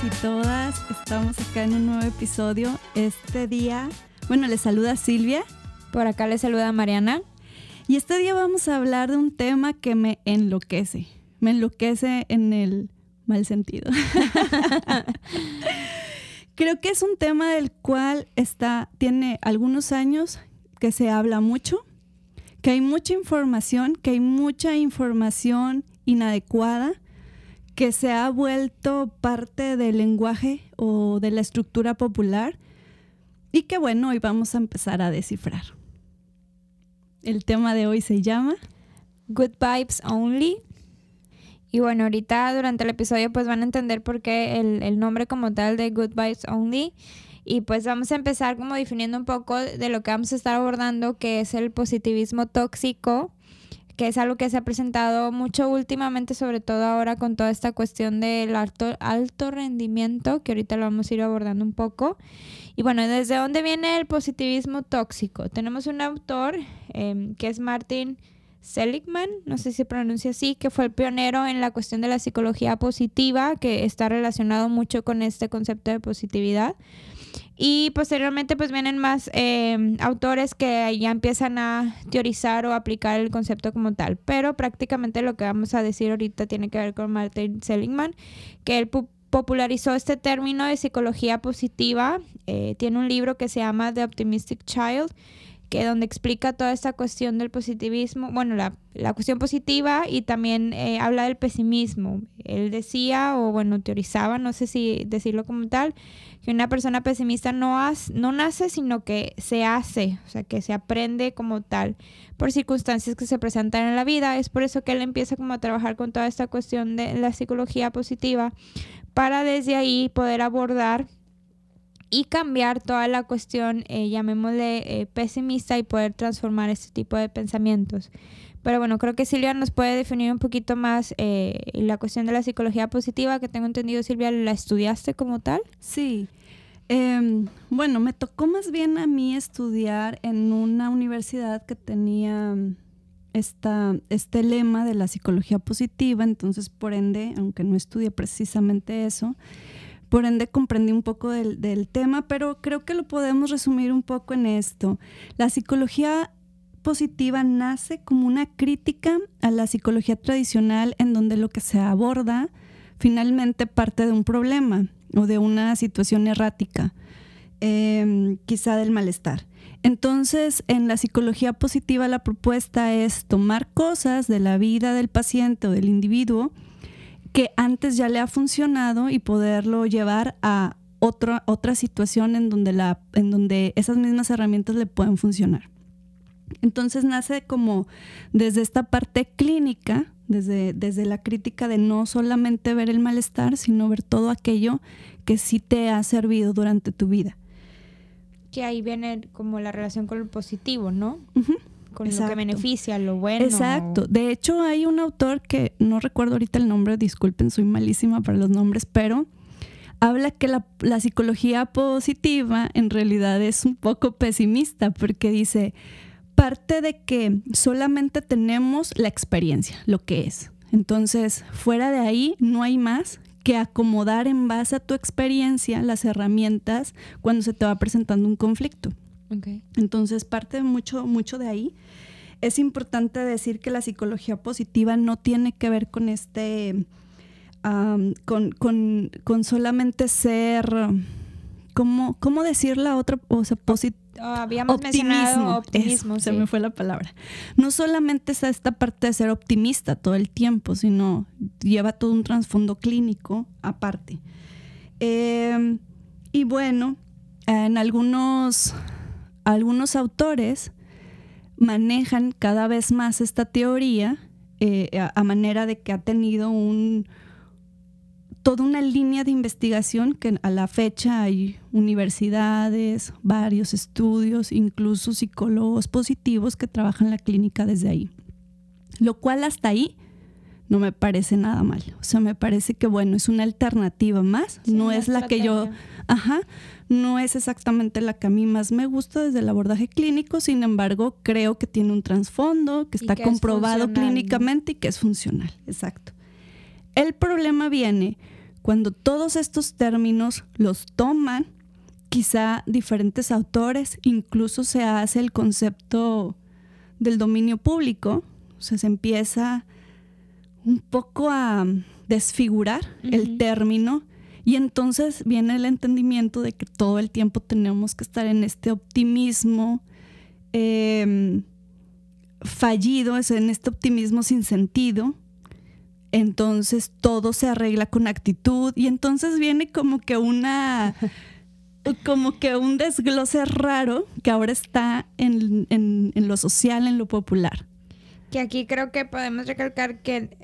Todos y todas, estamos acá en un nuevo episodio. Este día, bueno, les saluda Silvia. Por acá les saluda Mariana. Y este día vamos a hablar de un tema que me enloquece. Me enloquece en el mal sentido. Creo que es un tema del cual está, tiene algunos años que se habla mucho, que hay mucha información, que hay mucha información inadecuada que se ha vuelto parte del lenguaje o de la estructura popular y que bueno, hoy vamos a empezar a descifrar. El tema de hoy se llama Good Vibes Only. Y bueno, ahorita durante el episodio pues van a entender por qué el, nombre como tal de Good Vibes Only. Y pues vamos a empezar como definiendo un poco de lo que vamos a estar abordando, que es el positivismo tóxico que es algo que se ha presentado mucho últimamente, sobre todo ahora con toda esta cuestión del alto, alto rendimiento, que ahorita lo vamos a ir abordando un poco. Y bueno, ¿desde dónde viene el positivismo tóxico? Tenemos un autor em, que es Martin Seligman, no sé si se pronuncia así, que fue el pionero en la cuestión de la psicología positiva, que está relacionado mucho con este concepto de positividad. Y posteriormente pues vienen más em, autores que ya empiezan a teorizar o aplicar el concepto como tal. Pero prácticamente lo que vamos a decir ahorita tiene que ver con Martin Seligman, que él popularizó este término de psicología positiva. Eh, tiene un libro que se llama The Optimistic Child que donde explica toda esta cuestión del positivismo, bueno, la, la cuestión positiva y también eh, habla del pesimismo. Él decía, o bueno, teorizaba, no sé si decirlo como tal, que una persona pesimista no, no nace, sino que se hace, o sea, que se aprende como tal por circunstancias que se presentan en la vida. Es por eso que él empieza como a trabajar con toda esta cuestión de la psicología positiva para desde ahí poder abordar y cambiar toda la cuestión, eh, llamémosle eh, pesimista y poder transformar este tipo de pensamientos. Pero bueno, creo que Silvia nos puede definir un poquito más eh, la cuestión de la psicología positiva, que tengo entendido, Silvia, ¿la estudiaste como tal? Sí. Em, bueno, me tocó más bien a mí estudiar en una universidad que tenía esta, este lema de la psicología positiva, entonces por ende, aunque no estudié precisamente eso, por ende comprendí un poco del, tema, pero creo que lo podemos resumir un poco en esto. La psicología positiva nace como una crítica a la psicología tradicional en donde lo que se aborda finalmente parte de un problema o de una situación errática, em, quizá del malestar. Entonces, en la psicología positiva la propuesta es tomar cosas de la vida del paciente o del individuo que antes ya le ha funcionado y poderlo llevar a otra, otra situación en donde, la, en donde esas mismas herramientas le pueden funcionar. Entonces nace como desde esta parte clínica, desde, desde la crítica de no solamente ver el malestar, sino ver todo aquello que sí te ha servido durante tu vida. Que ahí viene como la relación con lo positivo, ¿no? Con lo que beneficia, lo bueno. Exacto. De hecho, hay un autor que no recuerdo ahorita el nombre, disculpen, soy malísima para los nombres, pero habla que la, la psicología positiva en realidad es un poco pesimista porque dice, parte de que solamente tenemos la experiencia, lo que es. Entonces, fuera de ahí no hay más que acomodar en base a tu experiencia las herramientas cuando se te va presentando un conflicto. Entonces parte mucho, mucho de ahí. Es importante decir que la psicología positiva no tiene que ver con este, con, con, solamente ser, ¿cómo, cómo decir la otra? O sea, ah, Habíamos optimismo. optimismo. Se me fue la palabra. No solamente es esta parte de ser optimista todo el tiempo, sino lleva todo un trasfondo clínico aparte. Em, y bueno, en algunos algunos autores manejan cada vez más esta teoría eh, a, manera de que ha tenido un, toda una línea de investigación que a la fecha hay universidades, varios estudios, incluso psicólogos positivos que trabajan la clínica desde ahí. Lo cual hasta ahí no me parece nada mal. O sea, me parece que bueno, es una alternativa más, no es la que yo, ajá, no es exactamente la que a mí más me gusta desde el abordaje clínico, sin embargo, creo que tiene un trasfondo, que está comprobado clínicamente y que es funcional, exacto. El problema viene cuando todos estos términos los toman quizá diferentes autores, incluso se hace el concepto del dominio público, o sea, se empieza un poco a desfigurar el término y entonces viene el entendimiento de que todo el tiempo tenemos que estar en este optimismo em, fallido, es en este optimismo sin sentido. Entonces todo se arregla con actitud y entonces viene como que una como que un desglose raro que ahora está en, lo social, en lo popular. Que aquí creo que podemos recalcar que,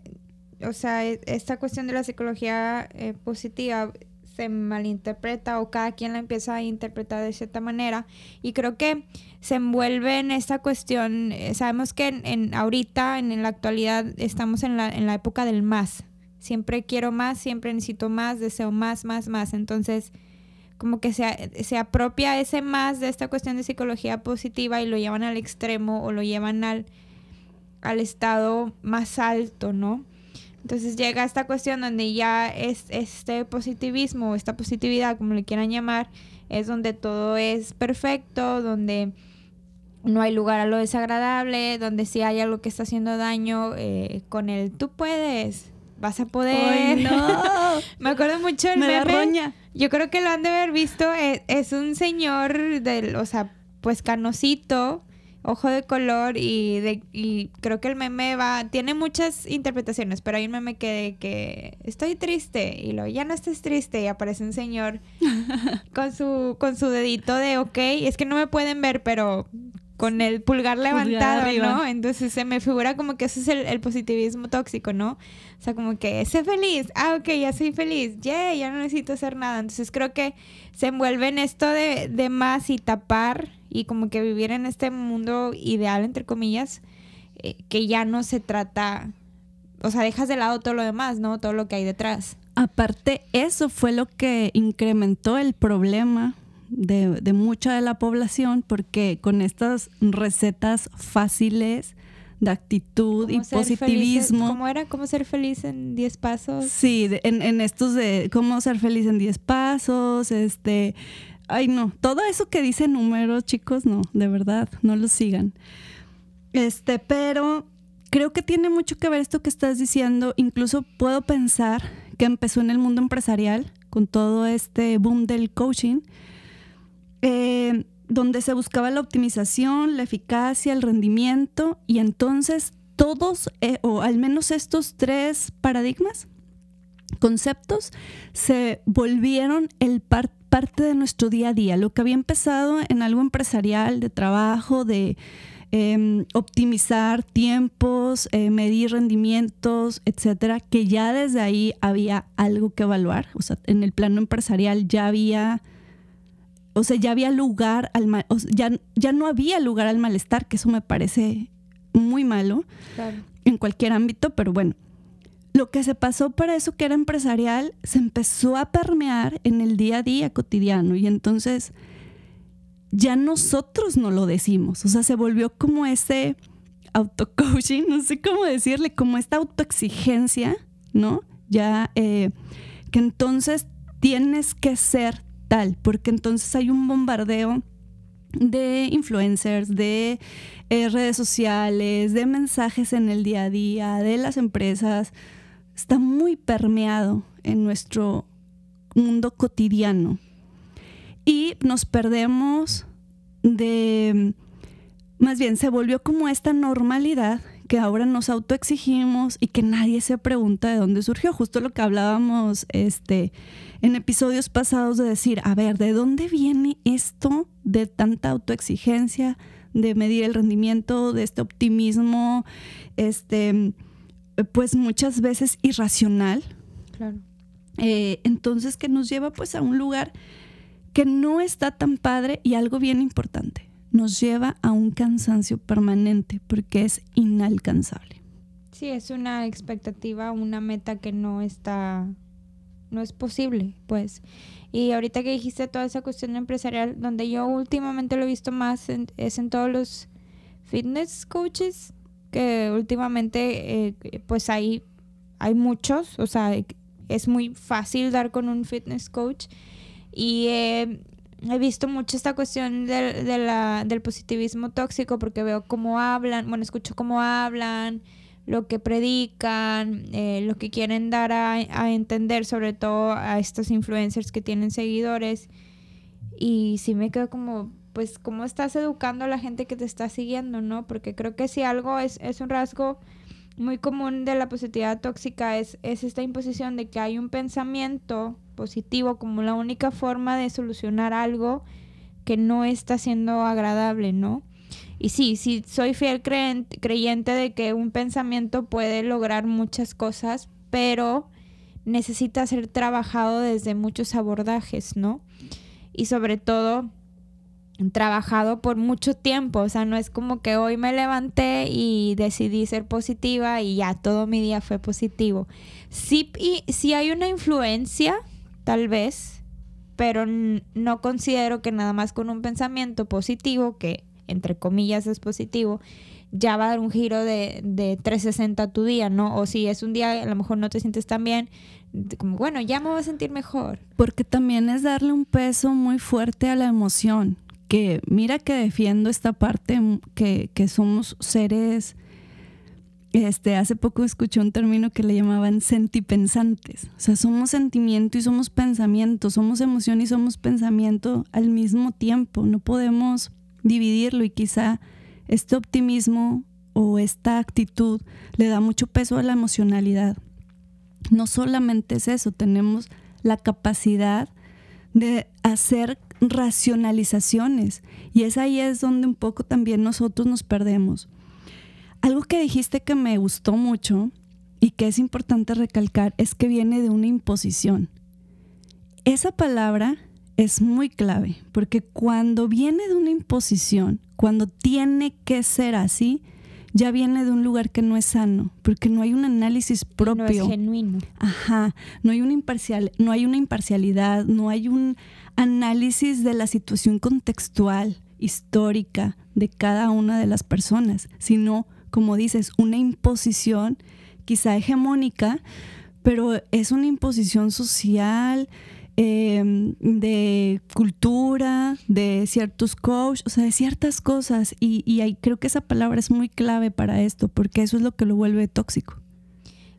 o sea, e, esta cuestión de la psicología eh, positiva se malinterpreta o cada quien la empieza a interpretar de cierta manera y creo que se envuelve en esta cuestión, eh, sabemos que en, ahorita, en, la actualidad, estamos en la, en la época del más, siempre quiero más, siempre necesito más, deseo más, más, más, entonces como que se, se apropia ese más de esta cuestión de psicología positiva y lo llevan al extremo o lo llevan al, al estado más alto, ¿no? Entonces llega esta cuestión donde ya es este positivismo, esta positividad, como le quieran llamar, es donde todo es perfecto, donde no hay lugar a lo desagradable, donde si hay algo que está haciendo daño, eh, con el tú puedes, vas a poder. no. Me acuerdo mucho del meme. Yo creo que lo han de haber visto. Es, es, un señor del, o sea, pues canosito, ojo de color y de y creo que el meme va tiene muchas interpretaciones, pero hay un meme que que estoy triste y lo ya no estés triste y aparece un señor con su con su dedito de ok, es que no me pueden ver, pero con el pulgar levantado, ¿no? Entonces se me figura como que ese es el, positivismo tóxico, ¿no? O sea, como que sé feliz, ah, ok, ya soy feliz, yeah, ya no necesito hacer nada. Entonces creo que se envuelve en esto de, de más y tapar y como que vivir en este mundo ideal, entre comillas, eh, que ya no se trata, o sea, dejas de lado todo lo demás, ¿no? Todo lo que hay detrás. Aparte, eso fue lo que incrementó el problema de, mucha de la población porque con estas recetas fáciles de actitud y positivismo. ¿Cómo era? ¿Cómo ser feliz en 10 pasos? Sí, en, en, estos de cómo ser feliz en 10 pasos, este... Ay, no, todo eso que dice números, chicos, no, de verdad, no lo sigan. Este, pero creo que tiene mucho que ver esto que estás diciendo. Incluso puedo pensar que empezó en el mundo empresarial con todo este boom del coaching eh, donde se buscaba la optimización, la eficacia, el rendimiento, y entonces todos, eh, o al menos estos tres paradigmas, conceptos, se volvieron el parte de nuestro día a día. Lo que había empezado en algo empresarial, de trabajo, de em, optimizar tiempos, eh, medir rendimientos, etcétera, que ya desde ahí había algo que evaluar. O sea, en el plano empresarial ya había o sea, ya había lugar al mal, ya, ya no había lugar al malestar, que eso me parece muy malo en cualquier ámbito, pero bueno, lo que se pasó para eso que era empresarial se empezó a permear en el día a día cotidiano y entonces ya nosotros no lo decimos, o sea, se volvió como ese auto-coaching, no sé cómo decirle, como esta autoexigencia, ¿no? Ya eh, que entonces tienes que ser tal, porque entonces hay un bombardeo de influencers, de eh, redes sociales, de mensajes en el día a día, de las empresas. Está muy permeado en nuestro mundo cotidiano. Y nos perdemos de, más bien, se volvió como esta normalidad que ahora nos autoexigimos y que nadie se pregunta de dónde surgió. Justo lo que hablábamos este, en episodios pasados de decir, a ver, ¿de dónde viene esto de tanta autoexigencia, de medir el rendimiento, de este optimismo, este, pues muchas veces irracional? Claro. Eh, entonces que nos lleva pues a un lugar que no está tan padre y algo bien importante nos lleva a un cansancio permanente porque es inalcanzable. Sí, es una expectativa, una meta que no está, no es posible, pues. Y ahorita que dijiste toda esa cuestión empresarial, donde yo últimamente lo he visto más es en todos los fitness coaches, que últimamente eh, pues hay, hay muchos, o sea, es muy fácil dar con un fitness coach. Y he visto mucho esta cuestión del positivismo tóxico porque veo cómo hablan, bueno, escucho cómo hablan, lo que predican, eh, lo que quieren dar a, a, entender, sobre todo a estos influencers que tienen seguidores. Y sí me quedo como, pues, ¿cómo estás educando a la gente que te está siguiendo, no? Porque creo que si algo es, es un rasgo muy común de la positividad tóxica es, es esta imposición de que hay un pensamiento positivo como la única forma de solucionar algo que no está siendo agradable, ¿no? Y sí, sí, soy fiel creyente de que un pensamiento puede lograr muchas cosas, pero necesita ser trabajado desde muchos abordajes, ¿no? Y sobre todo trabajado por mucho tiempo, o sea, no es como que hoy me levanté y decidí ser positiva y ya todo mi día fue positivo. Sí, y, hay una influencia, tal vez, pero no considero que nada más con un pensamiento positivo, que entre comillas es positivo, ya va a dar un giro de, de 360 a tu día, ¿no? O si es un día, a lo mejor no te sientes tan bien, como, bueno, ya me voy a sentir mejor. Porque también es darle un peso muy fuerte a la emoción, que mira que defiendo esta parte, que, que somos seres... Este, hace poco escuché un término que le llamaban sentipensantes. O sea, somos sentimiento y somos pensamiento, somos emoción y somos pensamiento al mismo tiempo. No podemos dividirlo y quizá este optimismo o esta actitud le da mucho peso a la emocionalidad. No solamente es eso, tenemos la capacidad de hacer racionalizaciones y es ahí es donde un poco también nosotros nos perdemos. Algo que dijiste que me gustó mucho y que es importante recalcar es que viene de una imposición. Esa palabra es muy clave, porque cuando viene de una imposición, cuando tiene que ser así, ya viene de un lugar que no es sano, porque no hay un análisis propio. No es genuino. Ajá, no hay una imparcial, no hay una imparcialidad, no hay un análisis de la situación contextual, histórica de cada una de las personas, sino, como dices, una imposición quizá hegemónica, pero es una imposición social, Em, de cultura, de ciertos coaches, o sea, de ciertas cosas. Y, y creo que esa palabra es muy clave para esto, porque eso es lo que lo vuelve tóxico.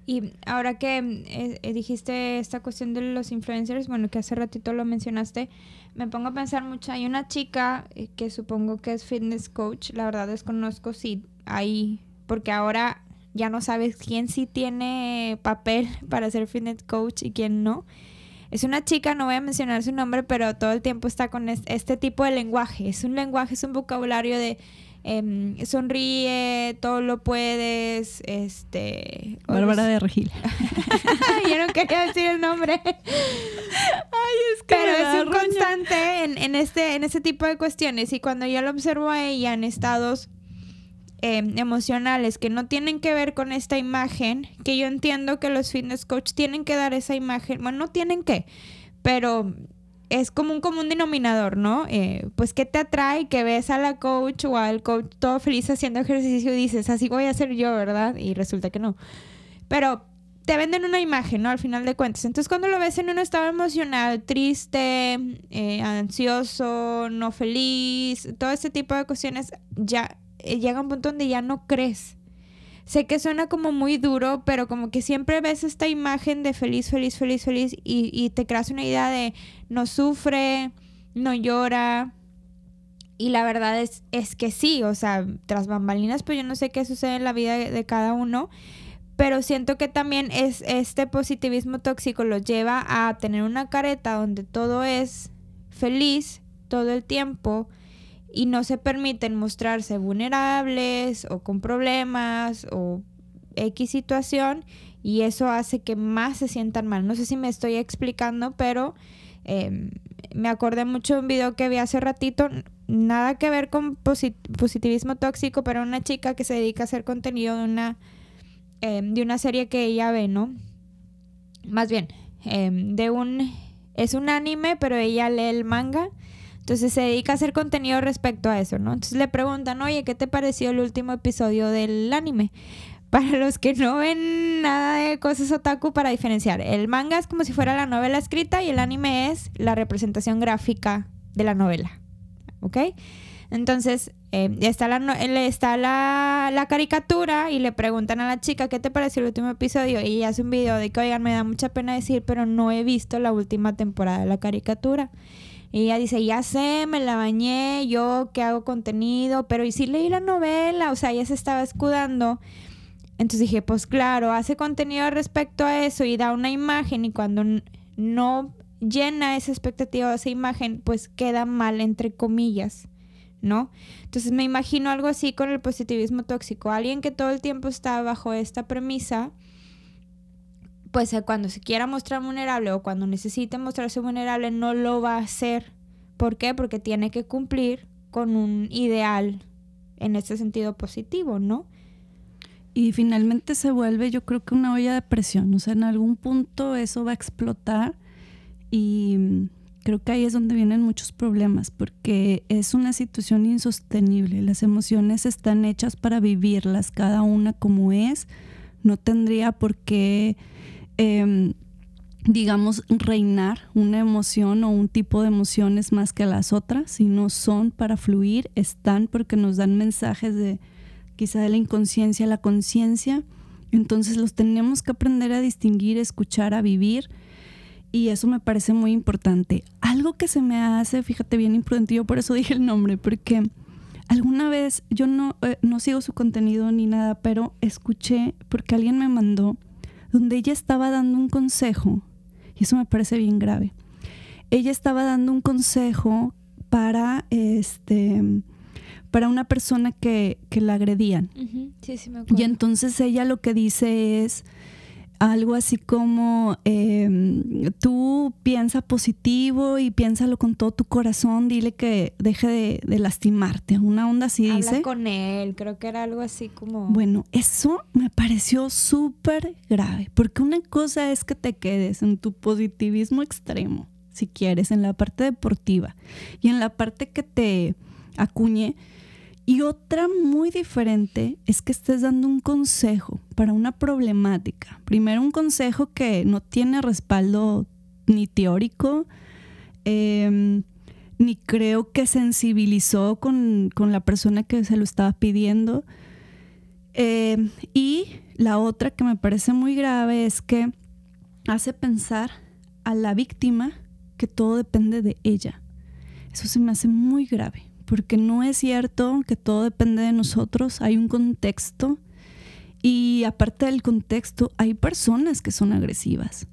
Y ahora que eh, eh, dijiste esta cuestión de los influencers, bueno, que hace ratito lo mencionaste, me pongo a pensar mucho. Hay una chica eh, que supongo que es fitness coach, la verdad desconozco si hay, porque ahora ya no sabes quién sí tiene papel para ser fitness coach y quién no. Es una chica, no voy a mencionar su nombre, pero todo el tiempo está con este tipo de lenguaje. Es un lenguaje, es un vocabulario de em, sonríe, todo lo puedes, este... Bárbara de Regil. Yo no quería decir el nombre. Ay, es que Pero es un constante en, en, este, en este tipo de cuestiones. Y cuando yo lo observo a ella en estados Em, emocionales que no tienen que ver con esta imagen, que yo entiendo que los fitness coach tienen que dar esa imagen, bueno, no tienen que, pero es como un común denominador, ¿no? Eh, pues que te atrae que ves a la coach o al coach todo feliz haciendo ejercicio y dices, así voy a ser yo, ¿verdad? Y resulta que no. Pero te venden una imagen, ¿no? Al final de cuentas. Entonces cuando lo ves en un estado emocional, triste, eh, ansioso, no feliz, todo ese tipo de cuestiones, ya eh, llega un punto donde ya no crees. Sé que suena como muy duro, pero como que siempre ves esta imagen de feliz, feliz, feliz, feliz y, te creas una idea de no sufre, no llora. Y la verdad es, es que sí, o sea, tras bambalinas, pues yo no sé qué sucede en la vida de, cada uno, pero siento que también es este positivismo tóxico lo lleva a tener una careta donde todo es feliz todo el tiempo y no se permiten mostrarse vulnerables o con problemas o X situación y eso hace que más se sientan mal. No sé si me estoy explicando, pero em, me acordé mucho de un video que vi hace ratito, nada que ver con positivismo tóxico, pero una chica que se dedica a hacer contenido de una, em, de una serie que ella ve, ¿no? Más bien, em, de un... Es un anime, pero ella lee el manga entonces se dedica a hacer contenido respecto a eso, ¿no? Entonces le preguntan, oye, ¿qué te pareció el último episodio del anime? para los que no ven nada de cosas otaku, para diferenciar, el manga es como si fuera la novela escrita y el anime es la representación gráfica de la novela. ¿Ok? Entonces, eh, está, la, está la, la, caricatura y le preguntan a la chica qué te pareció el último episodio y hace un video de que, oigan, me da mucha pena decir, pero no he visto la última temporada de la caricatura. Y ella dice, ya sé, me la bañé, yo que hago contenido, pero y sí leí la novela, o sea, ella se estaba escudando. Entonces dije, pues claro, hace contenido respecto a eso y da una imagen y cuando no llena esa expectativa, esa imagen, pues queda mal, entre comillas. ¿no? Entonces me imagino algo así con el positivismo tóxico. Alguien que todo el tiempo está bajo esta premisa, pues eh, cuando se quiera mostrar vulnerable o cuando necesite mostrarse vulnerable no lo va a hacer. ¿Por qué? Porque tiene que cumplir con un ideal en este sentido positivo, ¿no? Y finalmente se vuelve, yo creo que una olla de presión. O sea, en algún punto eso va a explotar y creo que ahí es donde vienen muchos problemas, porque es una situación insostenible. Las emociones están hechas para vivirlas, cada una como es. No tendría por qué, em, digamos, reinar una emoción o un tipo de emociones más que las otras, sino son para fluir, están porque nos dan mensajes de quizá de la inconsciencia a la conciencia. Entonces los tenemos que aprender a distinguir, escuchar, a vivir y eso me parece muy importante. Algo que se me hace, fíjate, bien imprudente, yo por eso dije el nombre, porque alguna vez yo no, eh, no sigo su contenido ni nada, pero escuché, porque alguien me mandó, donde ella estaba dando un consejo, y eso me parece bien grave. Ella estaba dando un consejo para este para una persona que, que la agredían. sí, sí me y entonces ella lo que dice es algo así como em, tú piensa positivo y piénsalo con todo tu corazón, dile que deje de, lastimarte, una onda así Habla dice. con él, creo que era algo así como... Bueno, eso me pareció súper grave, porque una cosa es que te quedes en tu positivismo extremo, si quieres, en la parte deportiva y en la parte que te acuñe y otra muy diferente es que estés dando un consejo para una problemática. Primero un consejo que no tiene respaldo ni teórico, em, ni creo que sensibilizó con, la persona que se lo estaba pidiendo. Em, y la otra que me parece muy grave es que hace pensar a la víctima que todo depende de ella. Eso se me hace muy grave porque no es cierto que todo depende de nosotros, hay un contexto y aparte del contexto hay personas que son agresivas.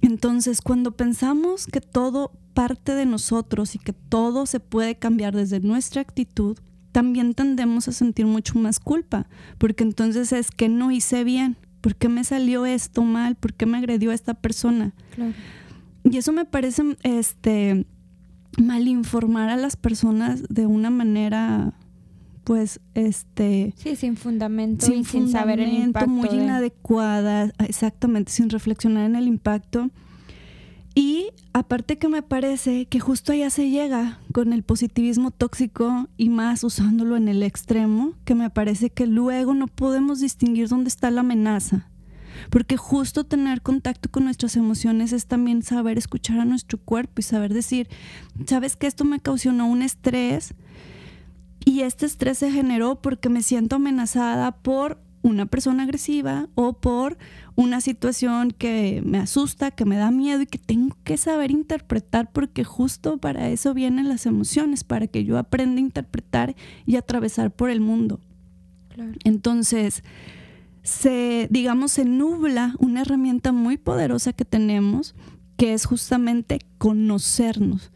Entonces, cuando pensamos que todo parte de nosotros y que todo se puede cambiar desde nuestra actitud, también tendemos a sentir mucho más culpa, porque entonces es que no hice bien, ¿por qué me salió esto mal? ¿Por qué me agredió esta persona? Y eso me parece este malinformar a las personas de una manera pues este sí sin fundamento sin, y sin saber el impacto muy inadecuada exactamente sin reflexionar en el impacto. Y aparte que me parece que justo allá se llega con el positivismo tóxico y más usándolo en el extremo que me parece que luego no podemos distinguir dónde está la amenaza porque justo tener contacto con nuestras emociones es también saber escuchar a nuestro cuerpo y saber decir, sabes que esto me causó un estrés y este estrés se generó porque me siento amenazada por una persona agresiva o por una situación que me asusta, que me da miedo y que tengo que saber interpretar porque justo para eso vienen las emociones, para que yo aprenda a interpretar y atravesar por el mundo. Entonces, se, digamos, se nubla una herramienta muy poderosa que tenemos, que es justamente conocernos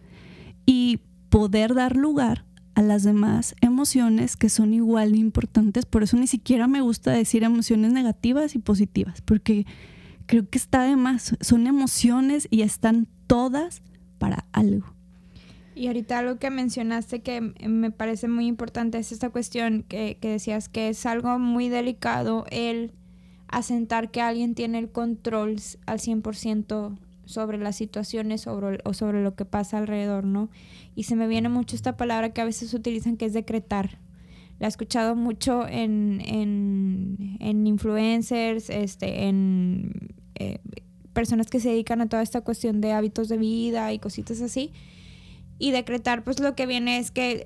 y poder dar lugar a las demás emociones que son igual de importantes. Por eso ni siquiera me gusta decir emociones negativas y positivas, porque creo que está de más. Son emociones y están todas para algo. Y ahorita algo que mencionaste que me parece muy importante es esta cuestión que, decías que es algo muy delicado el asentar que alguien tiene el control al 100% sobre las situaciones sobre, o sobre lo que pasa alrededor, ¿no? Y se me viene mucho esta palabra que a veces utilizan que es decretar, la he escuchado mucho en, en, en influencers, este, en eh, personas que se dedican a toda esta cuestión de hábitos de vida y cositas así. Y decretar, pues lo que viene es que,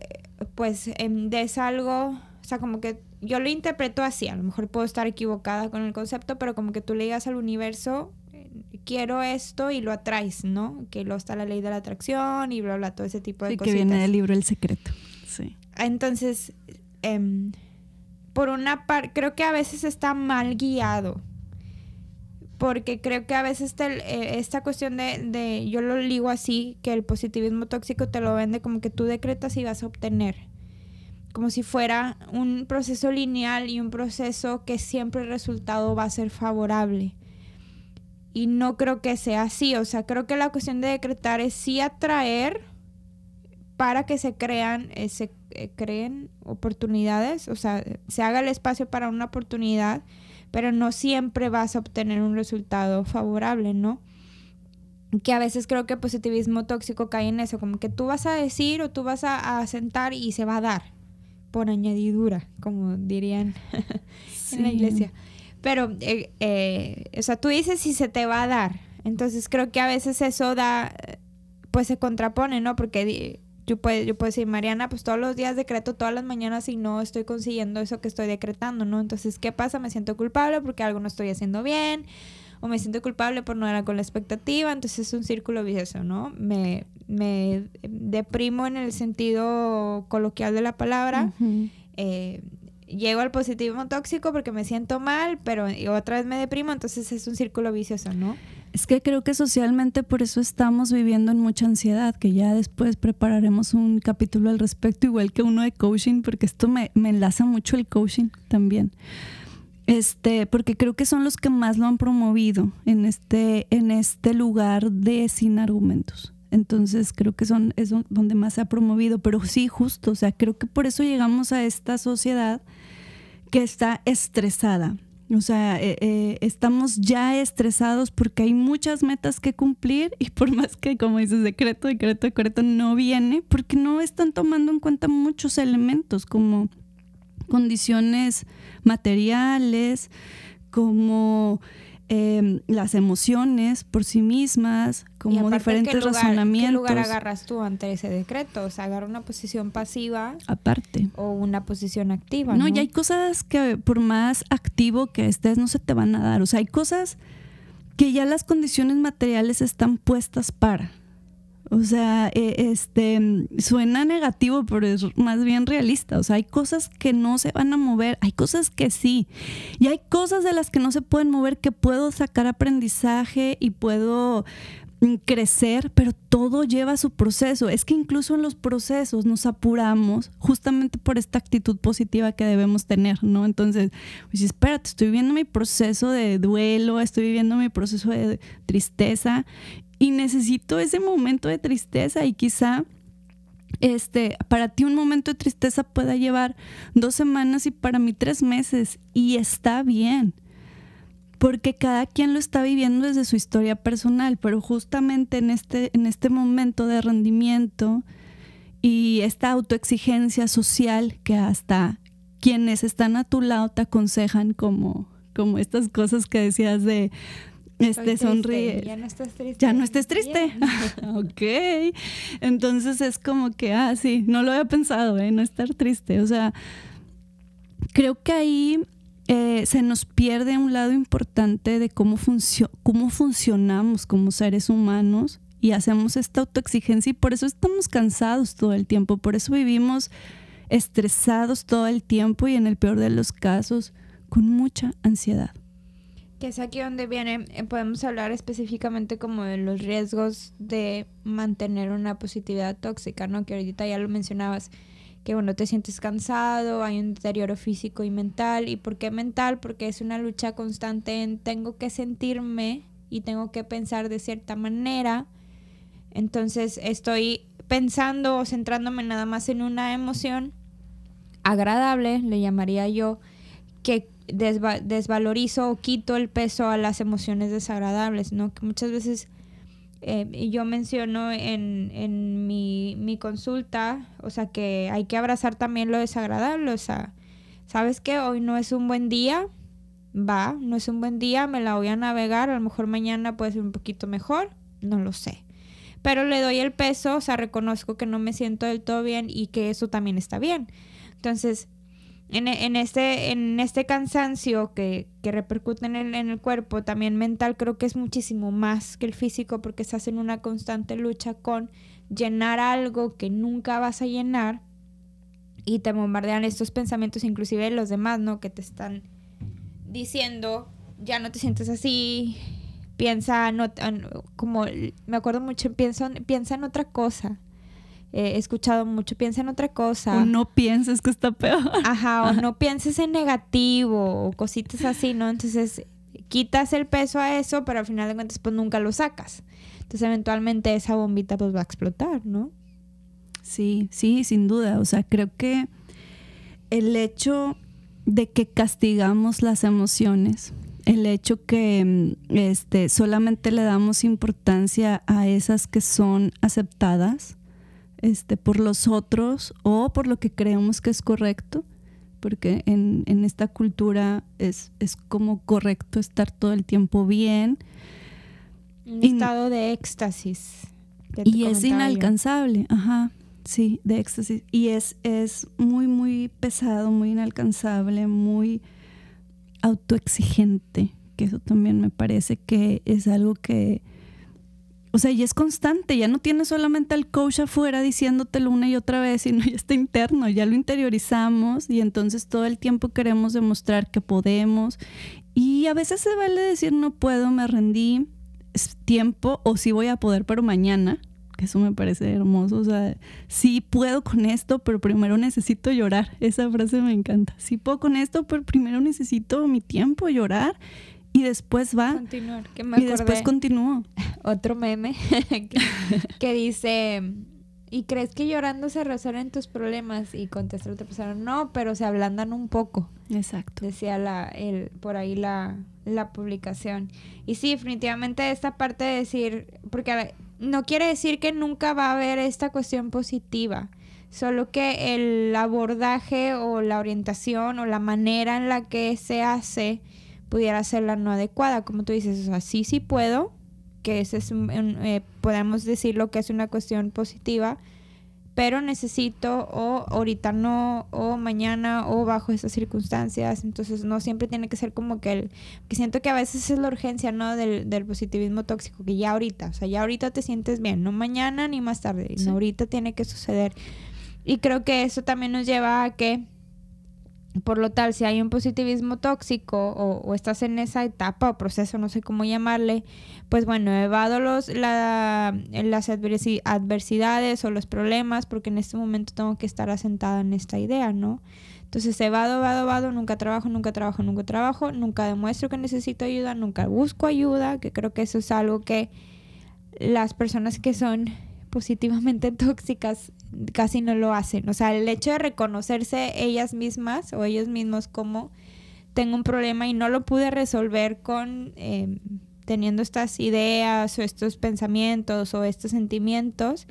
pues, em, des algo, o sea, como que yo lo interpreto así, a lo mejor puedo estar equivocada con el concepto, pero como que tú le digas al universo, quiero esto y lo atraes, ¿no? Que luego está la ley de la atracción y bla, bla, todo ese tipo de Sí, cosas. que viene del libro El Secreto. Sí. Entonces, em, por una parte, creo que a veces está mal guiado. Porque creo que a veces te- eh, esta cuestión de, de, yo lo digo así, que el positivismo tóxico te lo vende como que tú decretas y vas a obtener. Como si fuera un proceso lineal y un proceso que siempre el resultado va a ser favorable. Y no creo que sea así. O sea, creo que la cuestión de decretar es sí atraer para que se crean, eh, se eh, creen oportunidades, o sea, se haga el espacio para una oportunidad, pero no siempre vas a obtener un resultado favorable, ¿no? Que a veces creo que el positivismo tóxico cae en eso, como que tú vas a decir o tú vas a, a sentar y se va a dar, por añadidura, como dirían en la iglesia. Pero, eh, eh, o sea, tú dices y se te va a dar. Entonces creo que a veces eso da, pues se contrapone, ¿no? Porque yo puedo, yo puedo decir, Mariana, pues todos los días decreto todas las mañanas y no estoy consiguiendo eso que estoy decretando, ¿no? Entonces, ¿qué pasa? Me siento culpable porque algo no estoy haciendo bien o me siento culpable por no dar con la expectativa, entonces es un círculo vicioso, ¿no? Me, me deprimo en el sentido coloquial de la palabra eh, llego al positivismo tóxico porque me siento mal, pero otra vez me deprimo, entonces es un círculo vicioso, ¿no? Es que creo que socialmente por eso estamos viviendo en mucha ansiedad, que ya después prepararemos un capítulo al respecto, igual que uno de coaching, porque esto me, me enlaza mucho el coaching también. Este, porque creo que son los que más lo han promovido en este, en este lugar de sin argumentos. Entonces creo que son es don- donde más se ha promovido, pero sí, justo, o sea, creo que por eso llegamos a esta sociedad que está estresada. O sea, eh, eh, estamos ya estresados porque hay muchas metas que cumplir y por más que, como dices, decreto, decreto, decreto, no viene porque no están tomando en cuenta muchos elementos como condiciones materiales, como eh, las emociones por sí mismas, Y como aparte, diferentes ¿qué lugar, razonamientos. ¿Qué lugar agarras tú ante ese decreto? O sea, agarra una posición pasiva Aparte. o una posición activa, No, ¿no? y hay cosas que por más activo que estés no se te van a dar. O sea, hay cosas que ya las condiciones materiales están puestas para. O sea, eh, este mm, suena negativo, pero es más bien realista. O sea, hay cosas que no se van a mover, hay cosas que sí. Y hay cosas de las que no se pueden mover que puedo sacar aprendizaje y puedo mm, crecer, pero todo lleva su proceso. Es que incluso en los procesos nos apuramos justamente por esta actitud positiva que debemos tener, ¿no? Entonces, pues espérate, estoy viviendo mi proceso de duelo, estoy viviendo mi proceso de tristeza y necesito ese momento de tristeza y quizá este, para ti un momento de tristeza pueda llevar dos semanas y para mí tres meses y está bien porque cada quien lo está viviendo desde su historia personal, pero justamente en este, en este momento de rendimiento y esta autoexigencia social que hasta quienes están a tu lado te aconsejan como, como estas cosas que decías de este sonríe. Ya no estás triste. Ya no estés triste. Ok. Entonces es como que, ah, sí, no lo había pensado, ¿eh? No estar triste. O sea, creo que ahí eh, se nos pierde un lado importante de cómo, funcio- cómo funcionamos como seres humanos y hacemos esta autoexigencia y por eso estamos cansados todo el tiempo, por eso vivimos estresados todo el tiempo y en el peor de los casos con mucha ansiedad. Que es aquí donde viene, eh, podemos hablar específicamente como de los riesgos de mantener una positividad tóxica, ¿no? Que ahorita ya lo mencionabas, que bueno, te sientes cansado, hay un deterioro físico y mental. ¿Y por qué mental? Porque es una lucha constante en tengo que sentirme y tengo que pensar de cierta manera. Entonces estoy pensando o centrándome nada más en una emoción agradable, le llamaría yo, que desva- desvalorizo o quito el peso a las emociones desagradables, ¿no? Que muchas veces Eh, yo menciono en, en mi, mi, consulta, o sea, que hay que abrazar también lo desagradable, o sea, ¿sabes qué? Hoy no es un buen día, va, no es un buen día, me la voy a navegar, a lo mejor mañana puede ser un poquito mejor, no lo sé. Pero le doy el peso, o sea, reconozco que no me siento del todo bien y que eso también está bien. Entonces, en, en, este, en este cansancio que, que repercute en el, en el, cuerpo, también mental, creo que es muchísimo más que el físico porque estás en una constante lucha con llenar algo que nunca vas a llenar y te bombardean estos pensamientos, inclusive los demás, ¿no? Que te están diciendo, ya no te sientes así, piensa, no, como me acuerdo mucho, piensa, piensa en otra cosa he escuchado mucho, piensa en otra cosa. O no pienses que está peor. Ajá, o no pienses en negativo o cositas así, ¿no? Entonces quitas el peso a eso, pero al final de cuentas pues nunca lo sacas. Entonces eventualmente esa bombita pues va a explotar, ¿no? Sí, sí, sin duda. O sea, creo que el hecho de que castigamos las emociones, el hecho que este, solamente le damos importancia a esas que son aceptadas, este, por los otros o por lo que creemos que es correcto, porque en, esta cultura es, es, como correcto estar todo el tiempo bien. Un estado de éxtasis. y es inalcanzable, ajá, sí, de éxtasis. Y es, es muy, muy pesado, muy inalcanzable, muy autoexigente, que eso también me parece que es algo que o sea, y es constante, ya no tienes solamente al coach afuera diciéndotelo una y otra vez, sino ya está interno, ya lo interiorizamos y entonces todo el tiempo queremos demostrar que podemos. Y a veces se vale decir no puedo, me rendí, es tiempo o sí voy a poder, pero mañana, que eso me parece hermoso, o sea, sí puedo con esto, pero primero necesito llorar. Esa frase me encanta. Sí puedo con esto, pero primero necesito mi tiempo, llorar y después va. Continuar. y después continúo. Otro meme que, dice, ¿y crees que llorando se resuelven tus problemas? Y contesta otra persona, no, pero se ablandan un poco. Exacto. Decía la, el, por ahí la, la publicación. Y sí, definitivamente esta parte de decir, porque no quiere decir que nunca va a haber esta cuestión positiva solo que el abordaje o la orientación o la manera en la que se hace pudiera ser la no adecuada, como tú dices, o sea, sí, sí puedo, que ese es, eh, podemos decirlo que es una cuestión positiva, pero necesito o ahorita no, o mañana, o bajo estas circunstancias, entonces no siempre tiene que ser como que el, que siento que a veces es la urgencia, ¿no? Del, del positivismo tóxico, que ya ahorita, o sea, ya ahorita te sientes bien, no mañana ni más tarde, no ahorita tiene que suceder. Y creo que eso también nos lleva a que por lo tal, si hay un positivismo tóxico o, estás en esa etapa o proceso, no sé cómo llamarle, pues bueno, evado los, la, las adversidades o los problemas porque en este momento tengo que estar asentada en esta idea, ¿no? Entonces, evado, evado, evado, nunca trabajo, nunca trabajo, nunca trabajo, nunca demuestro que necesito ayuda, nunca busco ayuda, que creo que eso es algo que las personas que son positivamente tóxicas casi no lo hacen. O sea, el hecho de reconocerse ellas mismas o ellos mismos como tengo un problema y no lo pude resolver con em, teniendo estas ideas o estos pensamientos o estos sentimientos,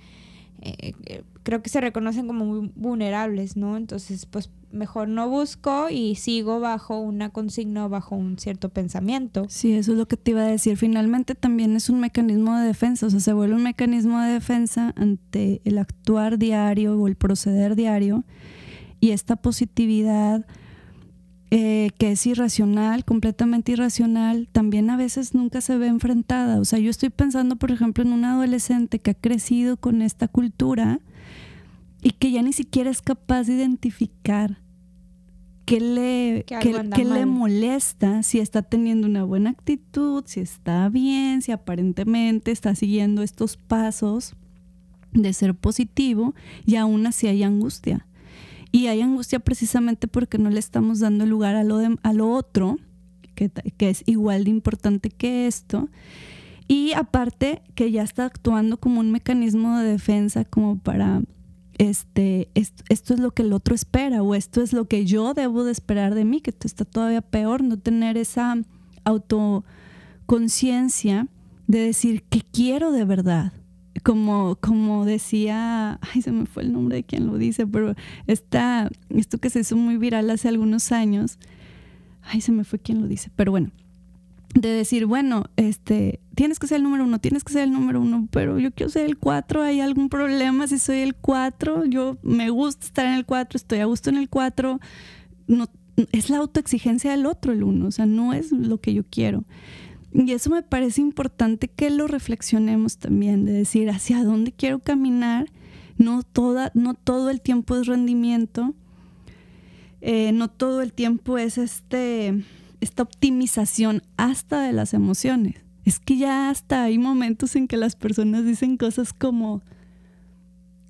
eh, eh, creo que se reconocen como muy vulnerables, ¿no? Entonces, pues mejor no busco y sigo bajo una consigna o bajo un cierto pensamiento. Sí, eso es lo que te iba a decir. Finalmente también es un mecanismo de defensa, o sea, se vuelve un mecanismo de defensa ante el actuar diario o el proceder diario y esta positividad eh, que es irracional, completamente irracional, también a veces nunca se ve enfrentada. O sea, yo estoy pensando, por ejemplo, en un adolescente que ha crecido con esta cultura y que ya ni siquiera es capaz de identificar qué le, le molesta, si está teniendo una buena actitud, si está bien, si aparentemente está siguiendo estos pasos de ser positivo y aún así hay angustia. Y hay angustia precisamente porque no le estamos dando lugar a lo, a lo otro, que, que es igual de importante que esto. Y aparte que ya está actuando como un mecanismo de defensa como para este, esto, es lo que el otro espera o esto es lo que yo debo de esperar de mí, que está todavía peor, no tener esa autoconciencia de decir que quiero de verdad. Como, como decía, ay, se me fue el nombre de quien lo dice, pero está, esto que se hizo muy viral hace algunos años, ay, se me fue quien lo dice, pero bueno, de decir, bueno, este, tienes que ser el número uno, tienes que ser el número uno, pero yo quiero ser el cuatro, ¿hay algún problema si soy el cuatro? Yo me gusta estar en el cuatro, estoy a gusto en el cuatro, no, es la autoexigencia del otro el uno, o sea, no es lo que yo quiero. Y eso me parece importante que lo reflexionemos también, de decir hacia dónde quiero caminar, no, toda, no todo el tiempo es rendimiento, eh, no todo el tiempo es este esta optimización hasta de las emociones. Es que ya hasta hay momentos en que las personas dicen cosas como,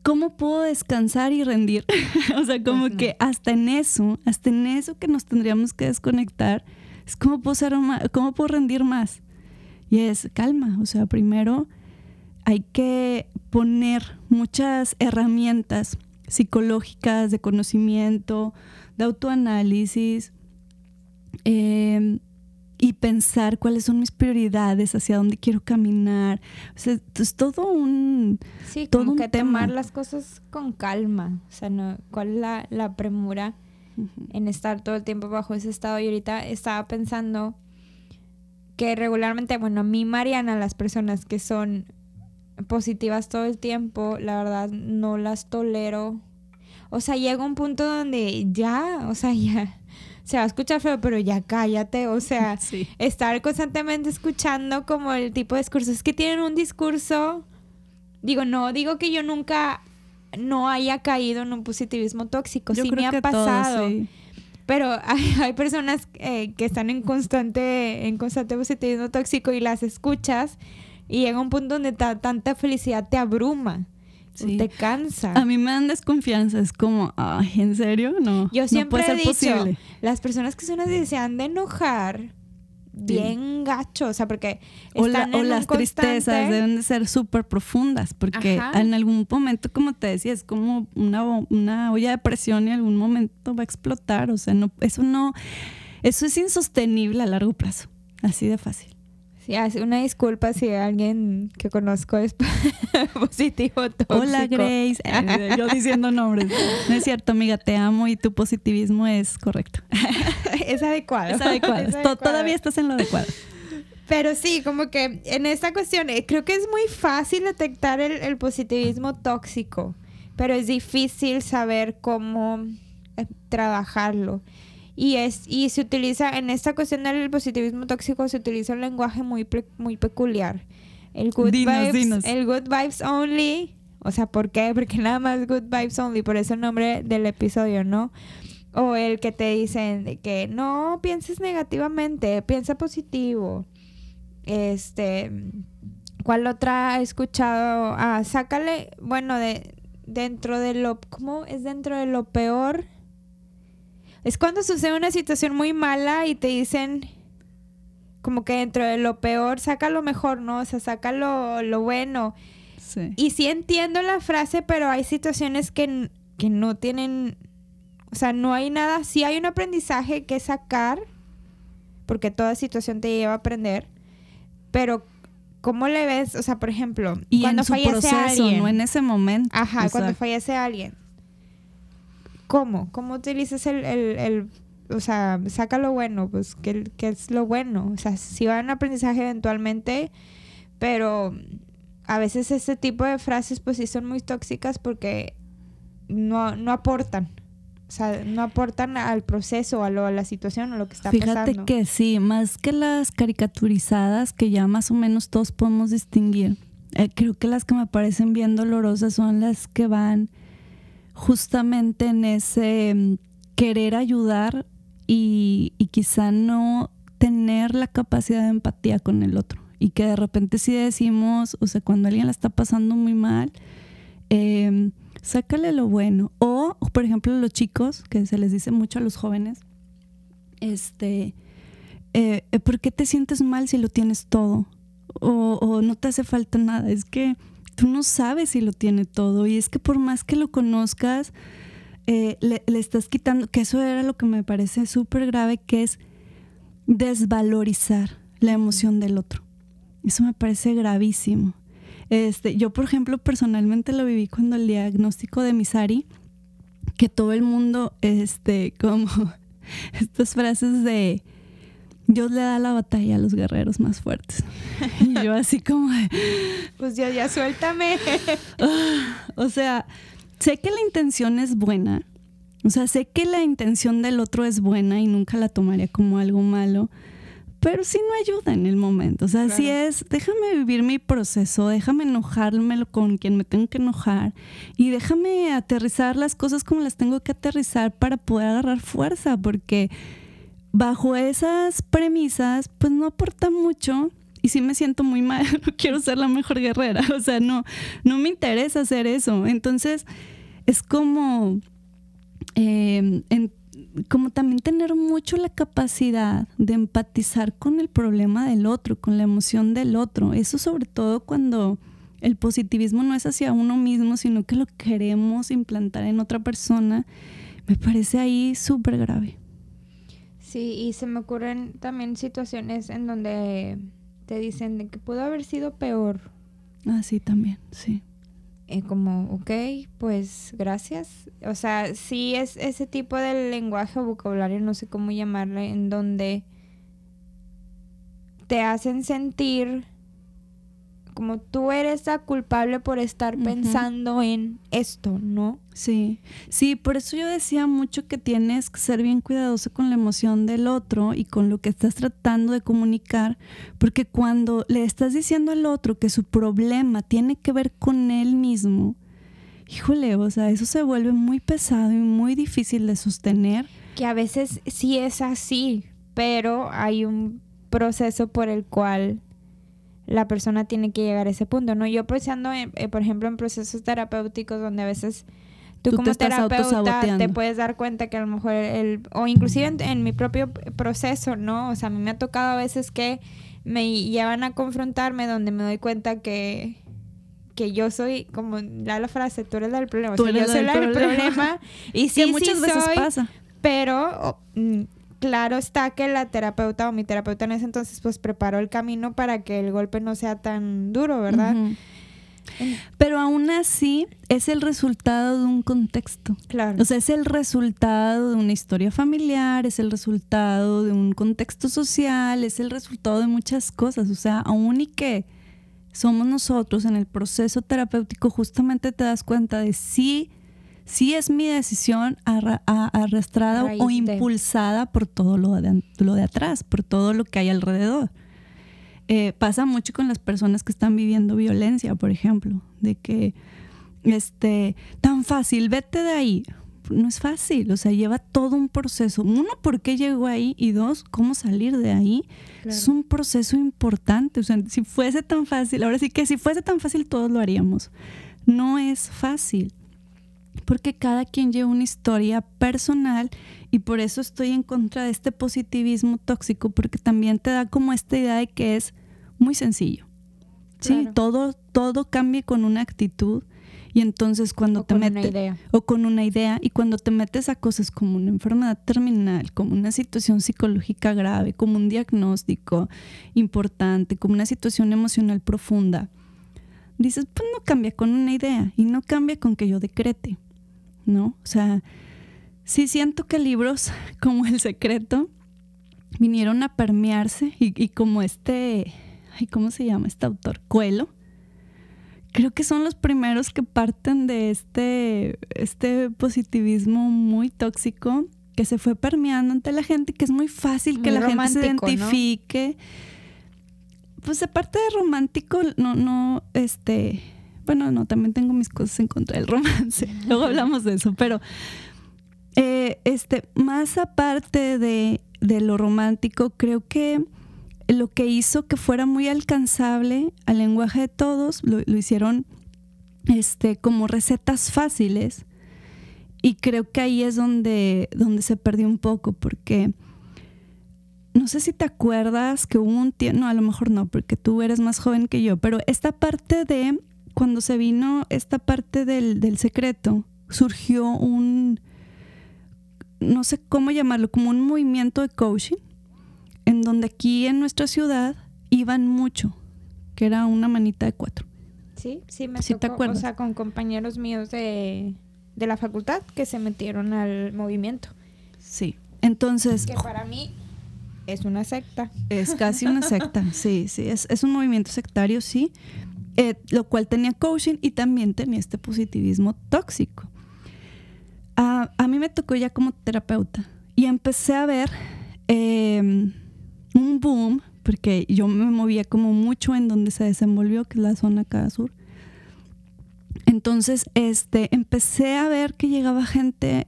¿cómo puedo descansar y rendir? o sea, como que hasta en eso, hasta en eso que nos tendríamos que desconectar, es cómo puedo, ser cómo puedo rendir más. Y es calma, o sea, primero hay que poner muchas herramientas psicológicas, de conocimiento, de autoanálisis, Em, y pensar cuáles son mis prioridades, hacia dónde quiero caminar. O sea, es todo un. Sí, todo como que tomar las cosas con calma. O sea, no, ¿cuál es la, la premura en estar todo el tiempo bajo ese estado? Y ahorita estaba pensando que regularmente, bueno, a mí, Mariana, las personas que son positivas todo el tiempo, la verdad no las tolero. O sea, llega un punto donde ya, o sea, ya se va a escuchar feo, pero ya cállate, o sea, estar constantemente escuchando como el tipo de discursos que tienen un discurso, digo, no, digo que yo nunca no haya caído en un positivismo tóxico, sí me ha pasado. Pero hay, personas eh, que están en constante, en constante positivismo tóxico y las escuchas y llega un punto donde tanta felicidad te abruma. Te cansa. A mí me dan desconfianza. Es como, ay, ¿en serio? No. Yo siempre he dicho, las personas que son así se han de enojar bien gacho, o sea, porque están o, las tristezas deben de ser súper profundas, porque en algún momento, como te decía, es como una, una olla de presión y en algún momento va a explotar, o sea, no, eso no, eso es insostenible a largo plazo, así de fácil. Sí, una disculpa si alguien que conozco es positivo tóxico. Hola Grace, yo diciendo nombres. No es cierto, amiga, te amo y tu positivismo es correcto. es adecuado. Es adecuado. Todavía estás en lo adecuado. Pero sí, como que en esta cuestión, eh, creo que es muy fácil detectar el positivismo tóxico, pero es difícil saber cómo eh, trabajarlo. Y, es, y se utiliza, en esta cuestión del positivismo tóxico, se utiliza un lenguaje muy, muy peculiar. El good, vibes, el good vibes only. O sea, ¿por qué? Porque nada más good vibes only, por eso el nombre del episodio, ¿no? O el que te dicen que no pienses negativamente, piensa positivo. Este, ¿cuál otra he escuchado? Ah, sácale, bueno, de dentro de lo, ¿cómo es dentro de lo peor? Es cuando sucede una situación muy mala y te dicen como que dentro de lo peor saca lo mejor, ¿no? O sea, saca lo, bueno. Sí. Y sí entiendo la frase, pero hay situaciones que, que no tienen, o sea, no hay nada, sí hay un aprendizaje que sacar, porque toda situación te lleva a aprender, pero ¿cómo le ves? O sea, por ejemplo, y cuando en su fallece proceso, alguien. No en ese momento. Ajá, cuando fallece alguien. ¿Cómo? ¿Cómo utilizas el, el, o sea, saca lo bueno, pues, ¿qué, es lo bueno? O sea, si va en aprendizaje eventualmente, pero a veces este tipo de frases, pues sí son muy tóxicas porque no, no aportan. O sea, no aportan al proceso, a, lo, a la situación, a lo que está pasando. Fíjate que sí, más que las caricaturizadas que ya más o menos todos podemos distinguir. Eh, creo que las que me parecen bien dolorosas son las que van justamente en ese mm, querer ayudar y, quizá no tener la capacidad de empatía con el otro. Y que de repente si decimos, o sea, cuando alguien la está pasando muy mal, eh, sácale lo bueno. O, por ejemplo, los chicos, que se les dice mucho a los jóvenes, este, eh, ¿por qué te sientes mal si lo tienes todo? O, o, no te hace falta nada. Es que tú no sabes si lo tiene todo y es que por más que lo conozcas, eh, le, estás quitando, que eso era lo que me parece súper grave, que es desvalorizar la emoción del otro. Eso me parece gravísimo. Este, yo, por ejemplo, personalmente lo viví cuando el diagnóstico de Misari, que todo el mundo, este, como estas frases de Dios le da la batalla a los guerreros más fuertes. Y yo así como pues ya, ya suéltame. o sea, sé que la intención es buena. O sea, sé que la intención del otro es buena y nunca la tomaría como algo malo pero sí no ayuda en el momento. O sea, si es, déjame vivir mi proceso, déjame enojarme con quien me tengo que enojar y déjame aterrizar las cosas como las tengo que aterrizar para poder agarrar fuerza, porque bajo esas premisas, pues no aporta mucho y sí me siento muy mal, no quiero ser la mejor guerrera, o sea, no, no me interesa hacer eso. Entonces, es como... Eh, como también tener mucho la capacidad de empatizar con el problema del otro, con la emoción del otro. Eso sobre todo cuando el positivismo no es hacia uno mismo, sino que lo queremos implantar en otra persona, me parece ahí súper grave. Sí, y se me ocurren también situaciones en donde te dicen de que pudo haber sido peor. Ah, sí, también, sí. Eh, como, ok, pues gracias. O sea, sí es ese tipo de lenguaje o vocabulario, no sé cómo llamarle, en donde te hacen sentir como tú eres la culpable por estar pensando en esto, ¿no? Sí, sí, por eso yo decía mucho que tienes que ser bien cuidadoso con la emoción del otro y con lo que estás tratando de comunicar, porque cuando le estás diciendo al otro que su problema tiene que ver con él mismo, híjole, o sea, eso se vuelve muy pesado y muy difícil de sostener. Que a veces sí es así, pero hay un proceso por el cual la persona tiene que llegar a ese punto, ¿no? Yo pensando, eh, por ejemplo, en procesos terapéuticos donde a veces tú, como terapeuta te puedes dar cuenta que a lo mejor el, o inclusive en, mi propio proceso, ¿no? O sea, a mí me ha tocado a veces que me llevan a confrontarme donde me doy cuenta que que yo soy como la, la frase, tú eres la del problema, yo soy la del problema. y sí, muchas veces pasa. Pero mm, claro está que la terapeuta o mi terapeuta en ese entonces pues preparó el camino para que el golpe no sea tan duro, ¿verdad? Pero aún así es el resultado de un contexto. Claro. O sea, es el resultado de una historia familiar, es el resultado de un contexto social, es el resultado de muchas cosas. O sea, aún y que somos nosotros en el proceso terapéutico, justamente te das cuenta de si sí es mi decisión arrastrada o impulsada por todo lo de, lo de atrás, por todo lo que hay alrededor. Eh, pasa mucho con las personas que están viviendo violencia, por ejemplo, de que, este, tan fácil, vete de ahí. No es fácil, o sea, lleva todo un proceso. Uno, ¿por qué llegó ahí? Y dos, ¿cómo salir de ahí? Es un proceso importante. O sea, si fuese tan fácil, ahora sí que si fuese tan fácil, todos lo haríamos. No es fácil porque cada quien lleva una historia personal y por eso estoy en contra de este positivismo tóxico, porque también te da como esta idea de que es muy sencillo. Sí, todo, todo cambia con una actitud y entonces cuando te metes o con una idea y cuando te metes a cosas como una enfermedad terminal, como una situación psicológica grave, como un diagnóstico importante, como una situación emocional profunda, dices, pues no cambia con una idea y no cambia con que yo decrete. ¿No? O sea, sí siento que libros como El Secreto vinieron a permearse y, como este, ay, ¿cómo se llama este autor? Cuelo. Creo que son los primeros que parten de este, este positivismo muy tóxico que se fue permeando ante la gente, que es muy fácil que la gente se identifique. Pues aparte de romántico, no, no, este, bueno, no, también tengo mis cosas en contra del romance. Luego hablamos de eso, pero eh, este, más aparte de, lo romántico, creo que lo que hizo que fuera muy alcanzable al lenguaje de todos, lo, hicieron este, como recetas fáciles. Y creo que ahí es donde, donde se perdió un poco, porque no sé si te acuerdas que hubo un tiempo, no, a lo mejor no, porque tú eres más joven que yo, pero esta parte de cuando se vino esta parte del, secreto, surgió un, no sé cómo llamarlo, como un movimiento de coaching, en donde aquí en nuestra ciudad iban mucho, que era una manita de cuatro. Sí, sí, me Sí, ¿te acuerdas? O sea, con compañeros míos de, de la facultad que se metieron al movimiento. Sí. Entonces, Que para mí es una secta. es casi una secta, sí, sí, es, es un movimiento sectario, sí, eh, lo cual tenía coaching y también tenía este positivismo tóxico. A mí me tocó ya como terapeuta y empecé a ver eh, un boom, porque yo me movía como mucho en donde se desenvolvió, que es la zona acá sur. Entonces, este, empecé a ver que llegaba gente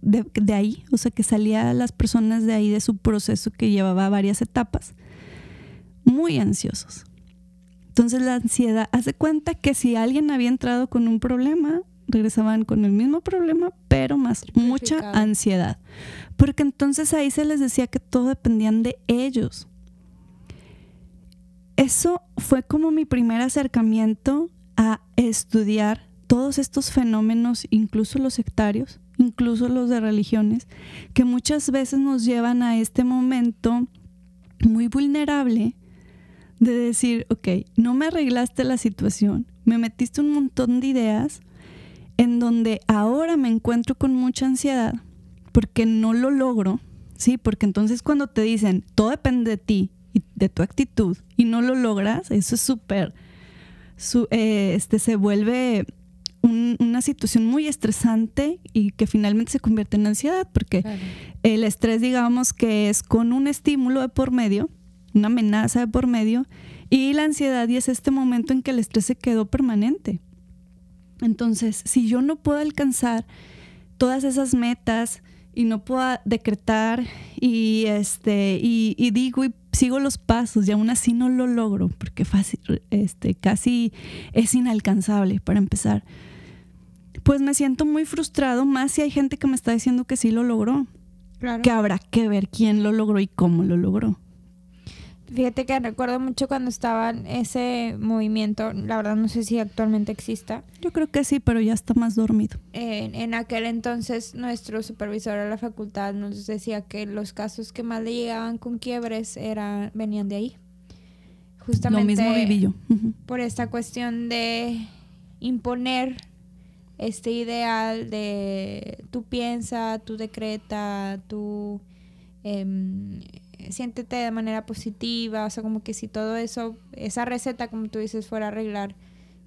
de, de ahí, o sea, que salía las personas de ahí de su proceso que llevaba varias etapas, muy ansiosos. Entonces la ansiedad, hace cuenta que si alguien había entrado con un problema, regresaban con el mismo problema, pero más mucha ansiedad. Porque entonces ahí se les decía que todo dependían de ellos. Eso fue como mi primer acercamiento a estudiar todos estos fenómenos, incluso los sectarios, incluso los de religiones, que muchas veces nos llevan a este momento muy vulnerable de decir, ok, no me arreglaste la situación, me metiste un montón de ideas en donde ahora me encuentro con mucha ansiedad porque no lo logro, ¿sí? Porque entonces cuando te dicen, todo depende de ti y de tu actitud y no lo logras, eso es súper, su- eh, este, se vuelve un- una situación muy estresante y que finalmente se convierte en ansiedad porque el estrés, digamos que es con un estímulo de por medio, una amenaza de por medio, y la ansiedad y es este momento en que el estrés se quedó permanente. Entonces, si yo no puedo alcanzar todas esas metas y no puedo decretar y este y, y digo y sigo los pasos y aún así no lo logro porque fácil, este, casi es inalcanzable para empezar, pues me siento muy frustrado, más si hay gente que me está diciendo que sí lo logró Claro. que habrá que ver quién lo logró y cómo lo logró. Fíjate que recuerdo mucho cuando estaba ese movimiento, la verdad no sé si actualmente exista. Yo creo que sí, pero ya está más dormido. En, en aquel entonces nuestro supervisor de la facultad nos decía que los casos que más le llegaban con quiebres eran, venían de ahí. Justamente Lo mismo viví yo. Por esta cuestión de imponer este ideal de tú piensa, tú decreta, tú em, siéntete de manera positiva, o sea, como que si todo eso, esa receta, como tú dices, fuera a arreglar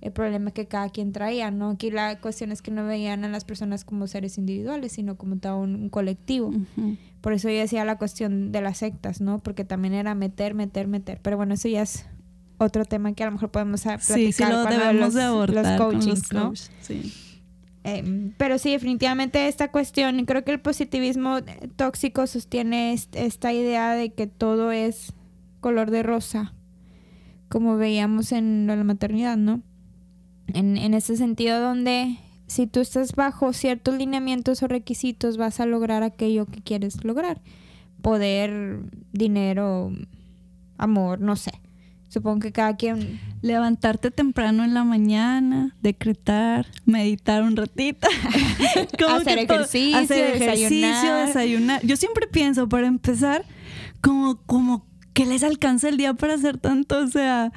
el problema que cada quien traía, ¿no? Aquí la cuestión es que no veían a las personas como seres individuales, sino como todo un, un colectivo. Por eso yo decía la cuestión de las sectas, ¿no? Porque también era meter, meter, meter. Pero bueno, eso ya es otro tema que a lo mejor podemos platicar Sí, sí lo debemos los, de abordar los con coachings, ¿no? coaches, sí. Eh, pero sí, definitivamente esta cuestión, creo que el positivismo eh, tóxico sostiene est- esta idea de que todo es color de rosa, como veíamos en la maternidad, ¿no? En, en ese sentido donde si tú estás bajo ciertos lineamientos o requisitos vas a lograr aquello que quieres lograr. Poder, dinero, amor, no sé. Supongo que cada quien Levantarte temprano en la mañana, decretar, meditar un ratito. Hacer que ejercicio, hacer ejercicio, desayunar. desayunar. Yo siempre pienso, para empezar, como, como que les alcanza el día para hacer tanto. O sea,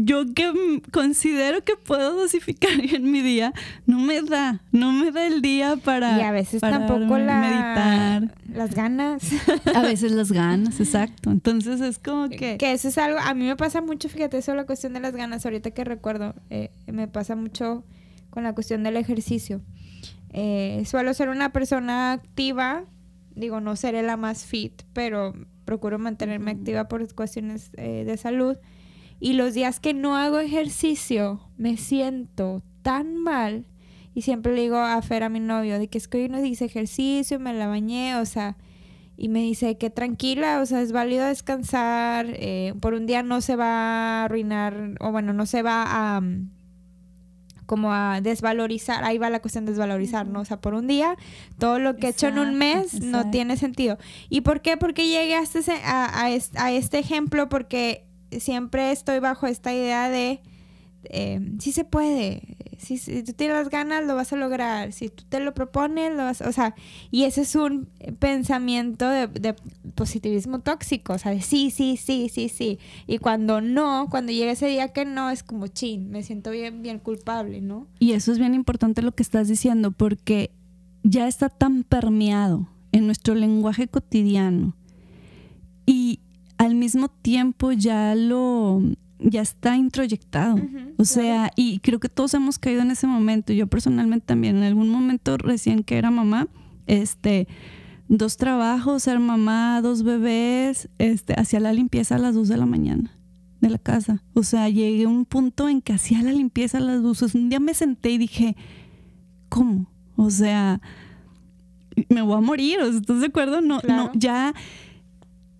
yo que considero que puedo dosificar bien mi día, no me da, no me da el día para y a veces para tampoco la, meditar. las ganas. A veces las ganas, exacto. Entonces es como que... Que eso es algo, a mí me pasa mucho, fíjate, eso la cuestión de las ganas, ahorita que recuerdo, eh, me pasa mucho con la cuestión del ejercicio. Eh, suelo ser una persona activa, digo, no seré la más fit, pero procuro mantenerme activa por cuestiones eh, de salud. Y los días que no hago ejercicio, me siento tan mal. Y siempre le digo a Fer, a mi novio, de que es que hoy no hice ejercicio, me la bañé, o sea, y me dice que tranquila, o sea, es válido descansar, eh, por un día no se va a arruinar, o bueno, no se va a mm, como a desvalorizar, ahí va la cuestión de desvalorizar, ¿no? O sea, por un día, todo lo que he hecho en un Exacto, mes no tiene sentido. ¿Y por qué? Porque llegué a este, a este ejemplo, porque siempre estoy bajo esta idea de, eh, sí se puede, si, si tú tienes las ganas lo vas a lograr, si tú te lo propones, lo vas, o sea, y ese es un pensamiento de, positivismo tóxico, o sea, de sí, sí, sí, sí, sí. Y cuando no, cuando llega ese día que no, es como chin, me siento bien, bien culpable, ¿no? Y eso es bien importante lo que estás diciendo, porque ya está tan permeado en nuestro lenguaje cotidiano y al mismo tiempo ya lo ya está introyectado. o sea, y creo que todos hemos caído en ese momento. Yo personalmente también, en algún momento recién que era mamá, este, dos trabajos, ser mamá, dos bebés, este, hacía la limpieza a las dos de la mañana de la casa. O sea, llegué a un punto en que hacía la limpieza a las dos. Un día me senté y dije, ¿cómo? O sea, me voy a morir, ¿estás de acuerdo? No, no, ya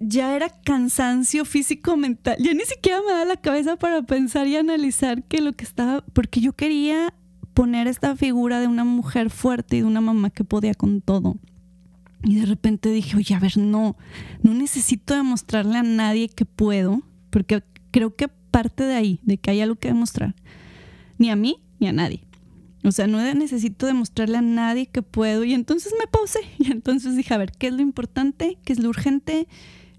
ya era cansancio físico mental. Ya ni siquiera me da la cabeza para pensar y analizar que lo que estaba, porque yo quería poner esta figura de una mujer fuerte y de una mamá que podía con todo. Y de repente dije, oye, a ver, no, no necesito demostrarle a nadie que puedo, porque creo que parte de ahí, de que hay algo que demostrar, ni a mí ni a nadie. O sea, no necesito demostrarle a nadie que puedo. Y entonces me pausé. Y entonces dije, a ver, ¿qué es lo importante? ¿Qué es lo urgente?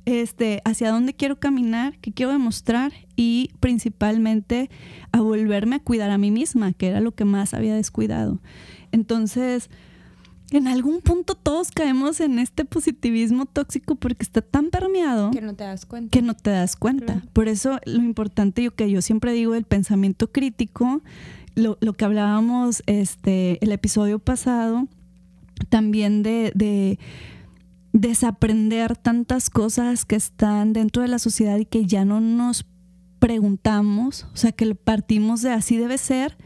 Este, hacia dónde quiero caminar, qué quiero demostrar y principalmente a volverme a cuidar a mí misma, que era lo que más había descuidado. Entonces, en algún punto todos caemos en este positivismo tóxico porque está tan permeado que no te das cuenta. Que no te das cuenta. Por eso lo importante, yo que yo siempre digo del pensamiento crítico, lo, que hablábamos este el episodio pasado, también de desaprender tantas cosas que están dentro de la sociedad y que ya no nos preguntamos, o sea, que partimos de así debe ser.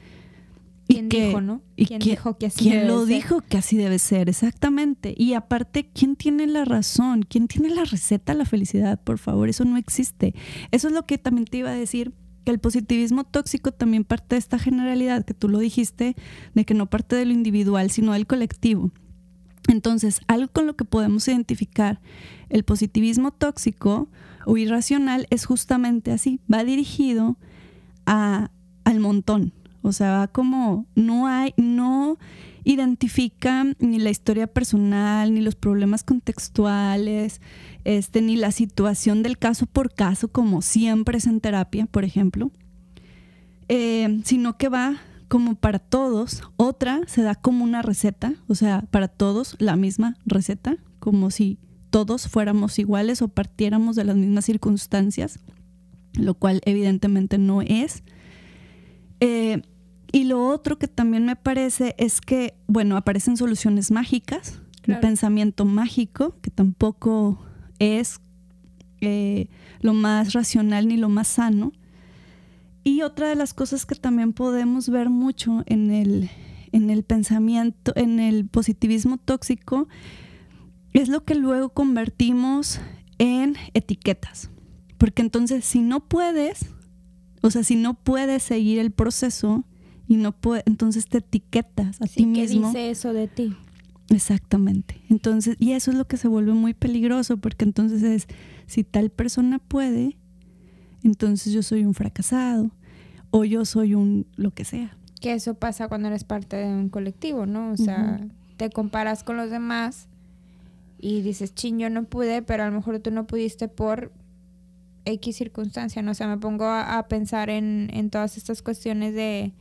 ¿Quién dijo, no? ¿Quién dijo que así ¿quién lo dijo que así debe ser? Exactamente. Y aparte, ¿quién tiene la razón? ¿Quién tiene la receta a la felicidad? Por favor, eso no existe. Eso es lo que también te iba a decir, que el positivismo tóxico también parte de esta generalidad, que tú lo dijiste, de que no parte de lo individual, sino del colectivo. Entonces, algo con lo que podemos identificar el positivismo tóxico o irracional es justamente así, va dirigido a, al montón, o sea, va como no hay, no identifica ni la historia personal, ni los problemas contextuales, este, ni la situación del caso por caso, como siempre es en terapia, por ejemplo, eh, sino que va como para todos, otra se da como una receta, o sea, para todos la misma receta, como si todos fuéramos iguales o partiéramos de las mismas circunstancias, lo cual evidentemente no es. Eh, y lo otro que también me parece es que, bueno, aparecen soluciones mágicas, el pensamiento mágico, que tampoco es eh, lo más racional ni lo más sano. Y otra de las cosas que también podemos ver mucho en el, en el pensamiento, en el positivismo tóxico, es lo que luego convertimos en etiquetas. Porque entonces si no puedes, o sea, si no puedes seguir el proceso y no puedes, entonces te etiquetas a ti mismo. ¿Qué dice eso de ti? Exactamente. Entonces, y eso es lo que se vuelve muy peligroso, porque entonces es, si tal persona puede, entonces yo soy un fracasado o yo soy un lo que sea. Que eso pasa cuando eres parte de un colectivo, ¿no? O sea, te comparas con los demás y dices, ching, yo no pude, pero a lo mejor tú no pudiste por X circunstancia, ¿no? O sea, me pongo a, pensar en, en, todas estas cuestiones de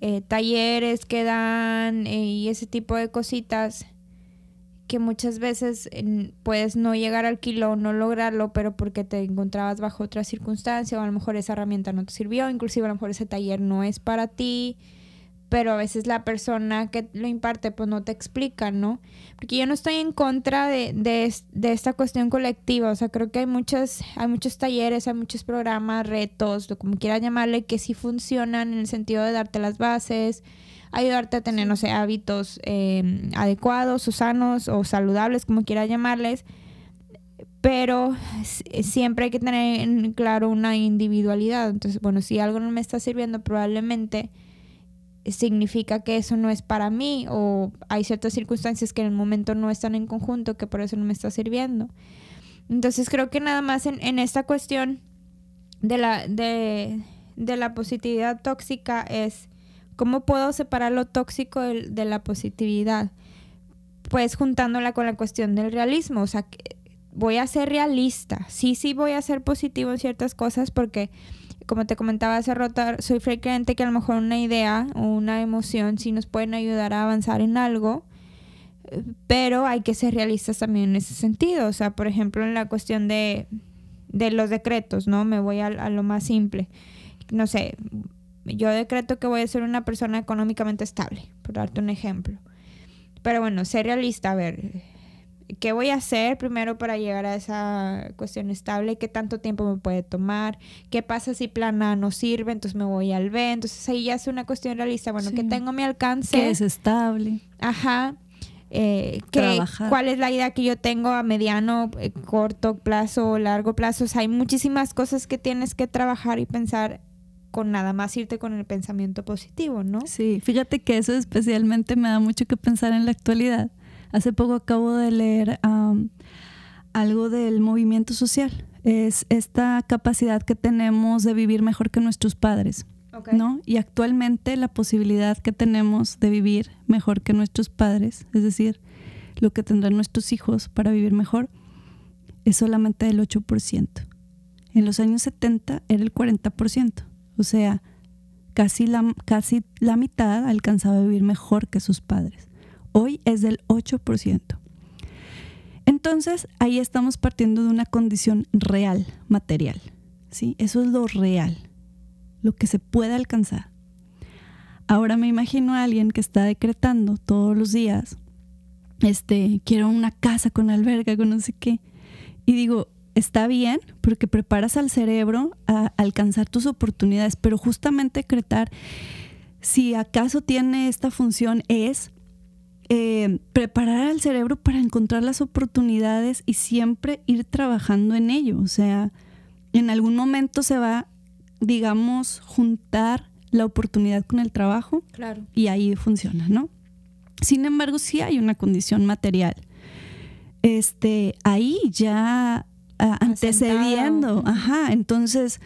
eh, talleres que dan eh, y ese tipo de cositas que muchas veces puedes no llegar al kilo, no lograrlo, pero porque te encontrabas bajo otra circunstancia o a lo mejor esa herramienta no te sirvió, inclusive a lo mejor ese taller no es para ti, pero a veces la persona que lo imparte pues no te explica, ¿no? Porque yo no estoy en contra de, de, esta cuestión colectiva, o sea, creo que hay, muchas, hay muchos talleres, hay muchos programas, retos, lo como quieras llamarle, que sí funcionan en el sentido de darte las bases, ayudarte a tener, no sé, hábitos eh, adecuados o sanos o saludables, como quiera llamarles. Pero siempre hay que tener claro una individualidad. Entonces, bueno, si algo no me está sirviendo, probablemente significa que eso no es para mí o hay ciertas circunstancias que en el momento no están en conjunto que por eso no me está sirviendo. Entonces creo que nada más en, en esta cuestión de la, de, de la positividad tóxica es ¿Cómo puedo separar lo tóxico de, la positividad? Pues juntándola con la cuestión del realismo, o sea, voy a ser realista. Sí, sí voy a ser positivo en ciertas cosas porque, como te comentaba hace rato, soy frecuente que a lo mejor una idea o una emoción sí nos pueden ayudar a avanzar en algo, pero hay que ser realistas también en ese sentido. O sea, por ejemplo, en la cuestión de, de los decretos, ¿no? Me voy a lo más simple. No sé, yo decreto que voy a ser una persona económicamente estable, por darte un ejemplo. Pero bueno, ser realista, a ver, ¿qué voy a hacer primero para llegar a esa cuestión estable? ¿Qué tanto tiempo me puede tomar? ¿Qué pasa si plan A no sirve? Entonces me voy al B. Entonces ahí ya es una cuestión realista. Bueno, ¿qué tengo a mi alcance? ¿Qué es estable? Ajá. Eh, cuál es la idea que yo tengo a mediano, eh, corto plazo largo plazo. O sea, hay muchísimas cosas que tienes que trabajar y pensar con nada más irte con el pensamiento positivo, ¿no? Sí, fíjate que eso especialmente me da mucho que pensar en la actualidad. Hace poco acabo de leer algo del movimiento social. Es esta capacidad que tenemos de vivir mejor que nuestros padres. ¿no? Y actualmente la posibilidad que tenemos de vivir mejor que nuestros padres, es decir, lo que tendrán nuestros hijos para vivir mejor, es solamente del 8%. En los años 70 era el 40%. O sea, casi la, casi la mitad alcanzaba a vivir mejor que sus padres. Hoy es del 8%. Entonces, ahí estamos partiendo de una condición real, material. ¿sí? Eso es lo real, lo que se puede alcanzar. Ahora me imagino a alguien que está decretando todos los días, este, quiero una casa con alberga, con no sé qué. Y digo, está bien porque preparas al cerebro a alcanzar tus oportunidades, pero justamente decretar, si acaso tiene esta función, es eh, preparar al cerebro para encontrar las oportunidades y siempre ir trabajando en ello. O sea, en algún momento se va, digamos, juntar la oportunidad con el trabajo claro. y ahí funciona, ¿no? Sin embargo, sí hay una condición material. Este, ahí ya antecediendo. Ajá, entonces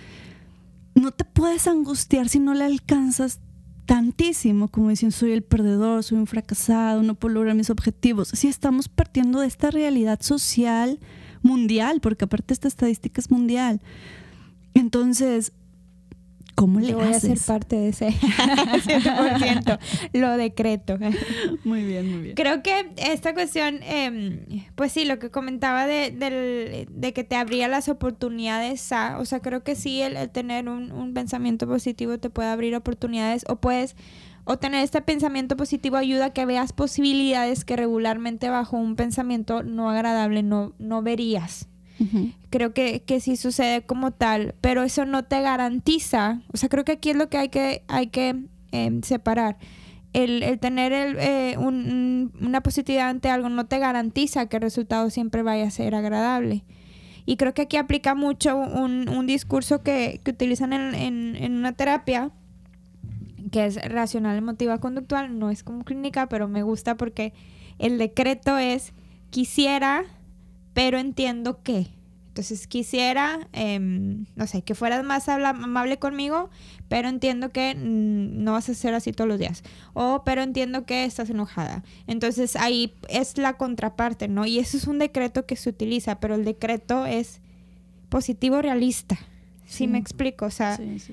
no te puedes angustiar si no le alcanzas tantísimo, como dicen, soy el perdedor, soy un fracasado, no puedo lograr mis objetivos. Si estamos partiendo de esta realidad social mundial, porque aparte esta estadística es mundial. Entonces, ¿Cómo le voy a ser parte de ese 100%. lo decreto. Muy bien, muy bien. Creo que esta cuestión, em, pues sí, lo que comentaba de, que te abría las oportunidades a, o sea, creo que sí, el, tener un, un, pensamiento positivo te puede abrir oportunidades o puedes, o tener este pensamiento positivo ayuda a que veas posibilidades que regularmente bajo un pensamiento no agradable no, no verías. Creo que, que sí sucede como tal, pero eso no te garantiza, o sea, creo que aquí es lo que hay que, hay que em, separar. El, el tener el, eh, una positividad ante algo no te garantiza que el resultado siempre vaya a ser agradable. Y creo que aquí aplica mucho un, un discurso que, que utilizan en, en, en, una terapia, que es racional emotiva conductual, no es como clínica, pero me gusta porque el decreto es quisiera pero entiendo que. Entonces quisiera, em, no sé, que fueras más amable conmigo, pero entiendo que mm, no vas a ser así todos los días. O, pero entiendo que estás enojada. Entonces ahí es la contraparte, ¿no? Y eso es un decreto que se utiliza, pero el decreto es positivo realista. ¿Sí, me explico? O sea, sí, sí,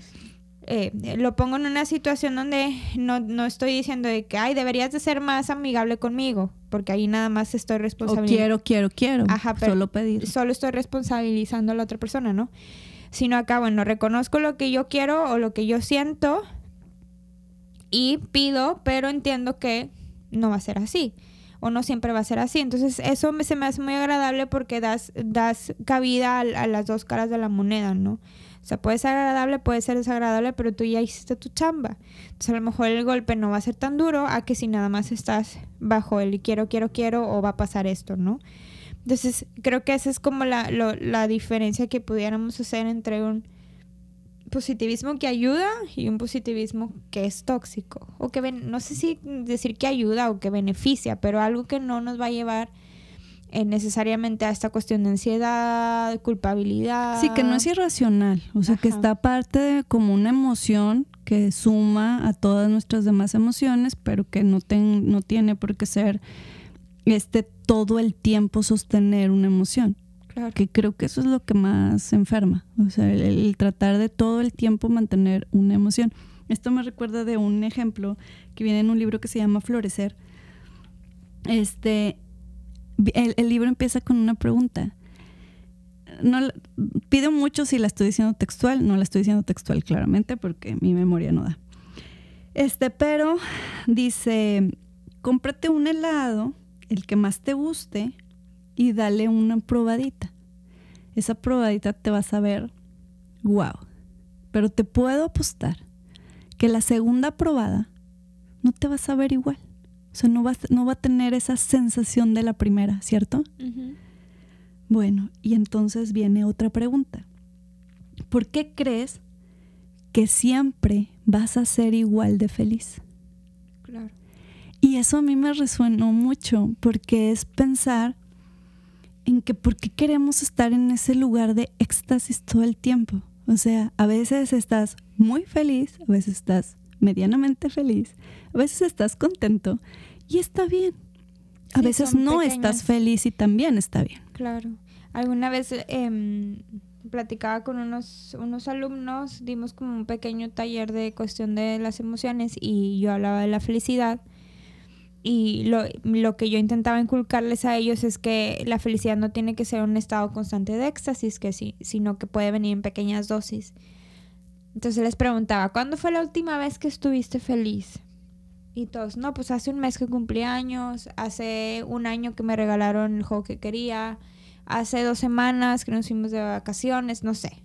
eh, lo pongo en una situación donde no, no, estoy diciendo de que, ay, deberías de ser más amigable conmigo, porque ahí nada más estoy responsabilizando. quiero, quiero, quiero. Ajá, pero solo pedir. Solo estoy responsabilizando a la otra persona, ¿no? Sino acá, bueno, reconozco lo que yo quiero o lo que yo siento y pido, pero entiendo que no va a ser así o no siempre va a ser así. Entonces eso me, se me hace muy agradable porque das, das cabida a las dos caras de la moneda, ¿no? O sea, puede ser agradable, puede ser desagradable, pero tú ya hiciste tu chamba. Entonces a lo mejor el golpe no va a ser tan duro a que si nada más estás bajo el quiero, quiero, quiero o va a pasar esto, ¿no? Entonces creo que esa es como la, la diferencia que pudiéramos hacer entre un positivismo que ayuda y un positivismo que es tóxico. O que, no sé si decir que ayuda o que beneficia, pero algo que no nos va a llevar eh, necesariamente a esta cuestión de ansiedad, culpabilidad. Sí, que no es irracional, o sea, que está parte como una emoción que suma a todas nuestras demás emociones, pero que no, ten, no tiene por qué ser este todo el tiempo sostener una emoción. Que creo que eso es lo que más enferma. O sea, el, tratar de todo el tiempo mantener una emoción. Esto me recuerda de un ejemplo que viene en un libro que se llama Florecer. Este, el, libro empieza con una pregunta. No, pido mucho si la estoy diciendo textual, no la estoy diciendo textual claramente porque mi memoria no da. Este, pero dice, cómprate un helado, el que más te guste, y dale una probadita. Esa probadita te vas a ver, wow. Pero te puedo apostar que la segunda probada no te vas a ver igual. O sea, no, no va a tener esa sensación de la primera, ¿cierto? Bueno, y entonces viene otra pregunta. ¿Por qué crees que siempre vas a ser igual de feliz? Claro. Y eso a mí me resuenó mucho porque es pensar en que por qué queremos estar en ese lugar de éxtasis todo el tiempo. O sea, a veces estás muy feliz, a veces estás medianamente feliz, a veces estás contento y está bien. A veces no estás feliz y también está bien. Claro. Alguna vez em, platicaba con unos, unos alumnos, dimos como un pequeño taller de cuestión de las emociones y yo hablaba de la felicidad y lo, lo, que yo intentaba inculcarles a ellos es que la felicidad no tiene que ser un estado constante de éxtasis, que sí, sino que puede venir en pequeñas dosis. Entonces les preguntaba, ¿cuándo fue la última vez que estuviste feliz? Y todos, no, pues hace un mes que cumplí años, hace un año que me regalaron el juego que quería, hace dos semanas que nos fuimos de vacaciones, no sé.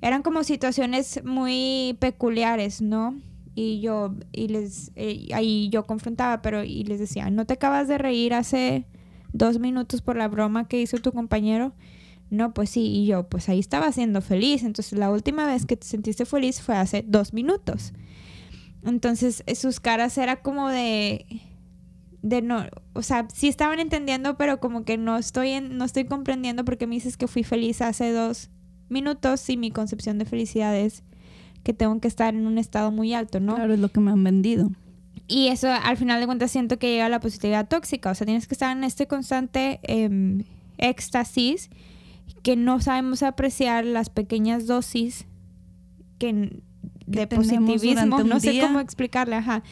Eran como situaciones muy peculiares, ¿no? y yo y les eh, ahí yo confrontaba pero y les decía no te acabas de reír hace dos minutos por la broma que hizo tu compañero no pues sí y yo pues ahí estaba siendo feliz entonces la última vez que te sentiste feliz fue hace dos minutos entonces sus caras era como de de no o sea sí estaban entendiendo pero como que no estoy en, no estoy comprendiendo porque me dices que fui feliz hace dos minutos y mi concepción de felicidad es que tengo que estar en un estado muy alto, ¿no? Claro, es lo que me han vendido. Y eso al final de cuentas siento que llega a la positividad tóxica, o sea, tienes que estar en este constante em, éxtasis que no sabemos apreciar las pequeñas dosis que, de positivismo, no sé cómo explicarle, ajá.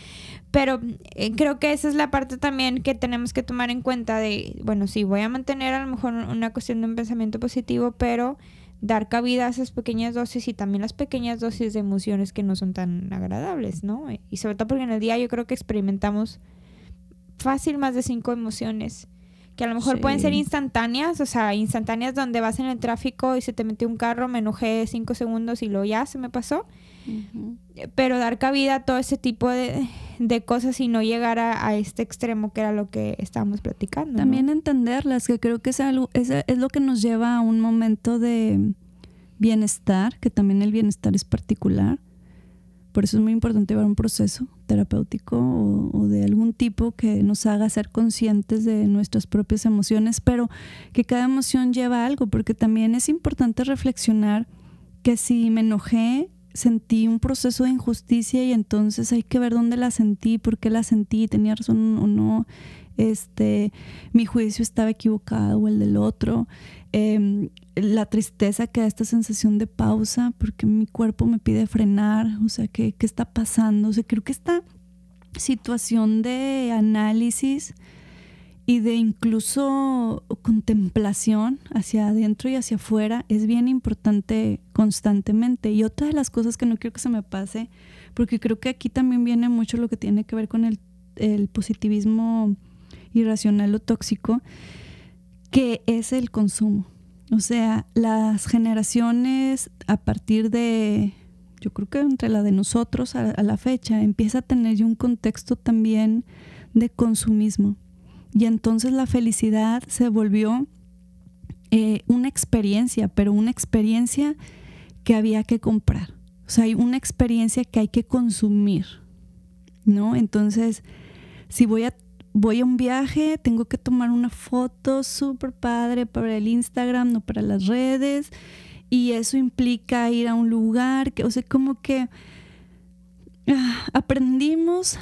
Pero eh, creo que esa es la parte también que tenemos que tomar en cuenta de, bueno, sí, voy a mantener a lo mejor una cuestión de un pensamiento positivo, pero dar cabida a esas pequeñas dosis y también las pequeñas dosis de emociones que no son tan agradables, ¿no? Y sobre todo porque en el día yo creo que experimentamos fácil más de cinco emociones que a lo mejor pueden ser instantáneas, o sea, instantáneas donde vas en el tráfico y se te metió un carro, me enojé cinco segundos y luego ya se me pasó. Pero dar cabida a todo ese tipo de, cosas y no llegar a, este extremo que era lo que estábamos platicando. También entenderlas, que creo que es, algo, es, es lo que nos lleva a un momento de bienestar, que también el bienestar es particular por eso es muy importante llevar un proceso terapéutico o, de algún tipo que nos haga ser conscientes de nuestras propias emociones, pero que cada emoción lleva algo, porque también es importante reflexionar que si me enojé, sentí un proceso de injusticia y entonces hay que ver dónde la sentí, por qué la sentí, tenía razón o no, este, mi juicio estaba equivocado o el del otro. Em, la tristeza que da esta sensación de pausa porque mi cuerpo me pide frenar, o sea, ¿qué, qué está pasando? O sea, creo que esta situación de análisis y de incluso contemplación hacia adentro y hacia afuera es bien importante constantemente. Y otra de las cosas que no quiero que se me pase, porque creo que aquí también viene mucho lo que tiene que ver con el, el positivismo irracional o tóxico, que es el consumo. O sea, las generaciones a partir de, yo creo que entre la de nosotros a, la fecha, empieza a tener un contexto también de consumismo. Y entonces la felicidad se volvió eh, una experiencia, pero una experiencia que había que comprar. O sea, hay una experiencia que hay que consumir, ¿no? Entonces, si voy a voy a un viaje, tengo que tomar una foto súper padre para el Instagram, no para las redes, y eso implica ir a un lugar, que, o sea, como que ah, aprendimos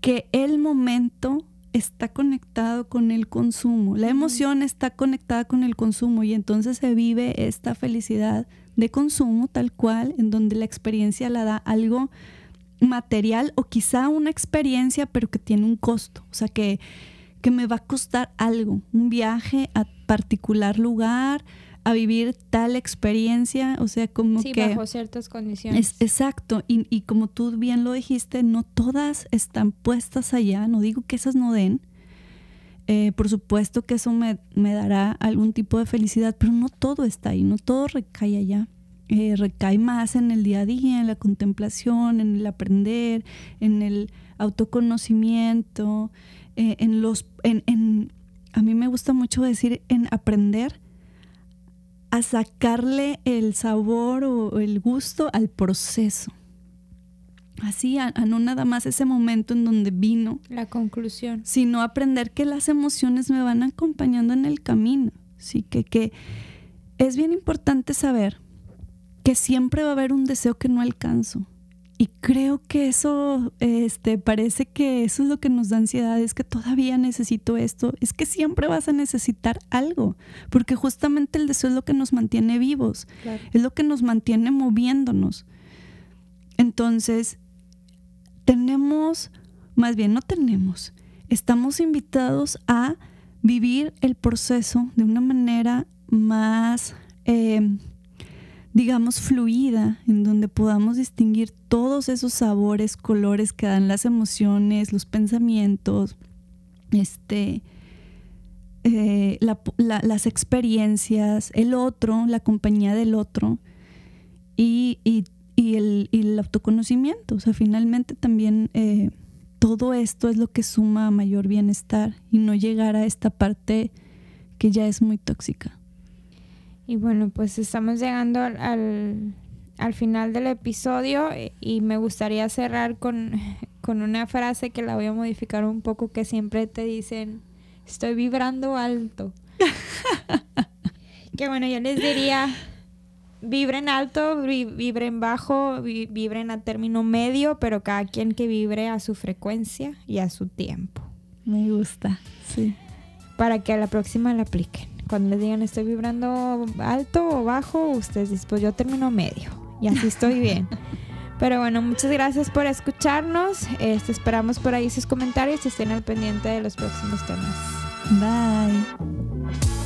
que el momento está conectado con el consumo, la emoción está conectada con el consumo y entonces se vive esta felicidad de consumo tal cual, en donde la experiencia la da algo material o quizá una experiencia pero que tiene un costo, o sea que, que me va a costar algo, un viaje a particular lugar, a vivir tal experiencia, o sea, como sí, que... bajo ciertas condiciones. Es, exacto, y, y, como tú bien lo dijiste, no todas están puestas allá, no digo que esas no den, eh, por supuesto que eso me, me, dará algún tipo de felicidad, pero no todo está ahí, no todo recae allá. Eh, recae más en el día a día, en la contemplación, en el aprender, en el autoconocimiento, eh, en los... En, en, a mí me gusta mucho decir en aprender a sacarle el sabor o el gusto al proceso. Así, a, a, no nada más ese momento en donde vino. La conclusión. Sino aprender que las emociones me van acompañando en el camino. Sí, que, que es bien importante saber que siempre va a haber un deseo que no alcanzo. Y creo que eso, este, parece que eso es lo que nos da ansiedad, es que todavía necesito esto, es que siempre vas a necesitar algo, porque justamente el deseo es lo que nos mantiene vivos, claro. es lo que nos mantiene moviéndonos. Entonces, tenemos, más bien no tenemos, estamos invitados a vivir el proceso de una manera más... Eh, digamos, fluida, en donde podamos distinguir todos esos sabores, colores que dan las emociones, los pensamientos, este, eh, la, la, las experiencias, el otro, la compañía del otro y, y, y, el, y el, autoconocimiento. O sea, finalmente también eh, todo esto es lo que suma a mayor bienestar y no llegar a esta parte que ya es muy tóxica. Y bueno, pues estamos llegando al, al, al, final del episodio y me gustaría cerrar con, con una frase que la voy a modificar un poco que siempre te dicen, estoy vibrando alto. que bueno, yo les diría, vibren alto, vibren bajo, vibren a término medio, pero cada quien que vibre a su frecuencia y a su tiempo. Me gusta, sí. Para que a la próxima la apliquen cuando les digan estoy vibrando alto o bajo, ustedes dicen, pues yo termino medio y así estoy bien. Pero bueno, muchas gracias por escucharnos. Este, esperamos por ahí sus comentarios y estén al pendiente de los próximos temas. Bye.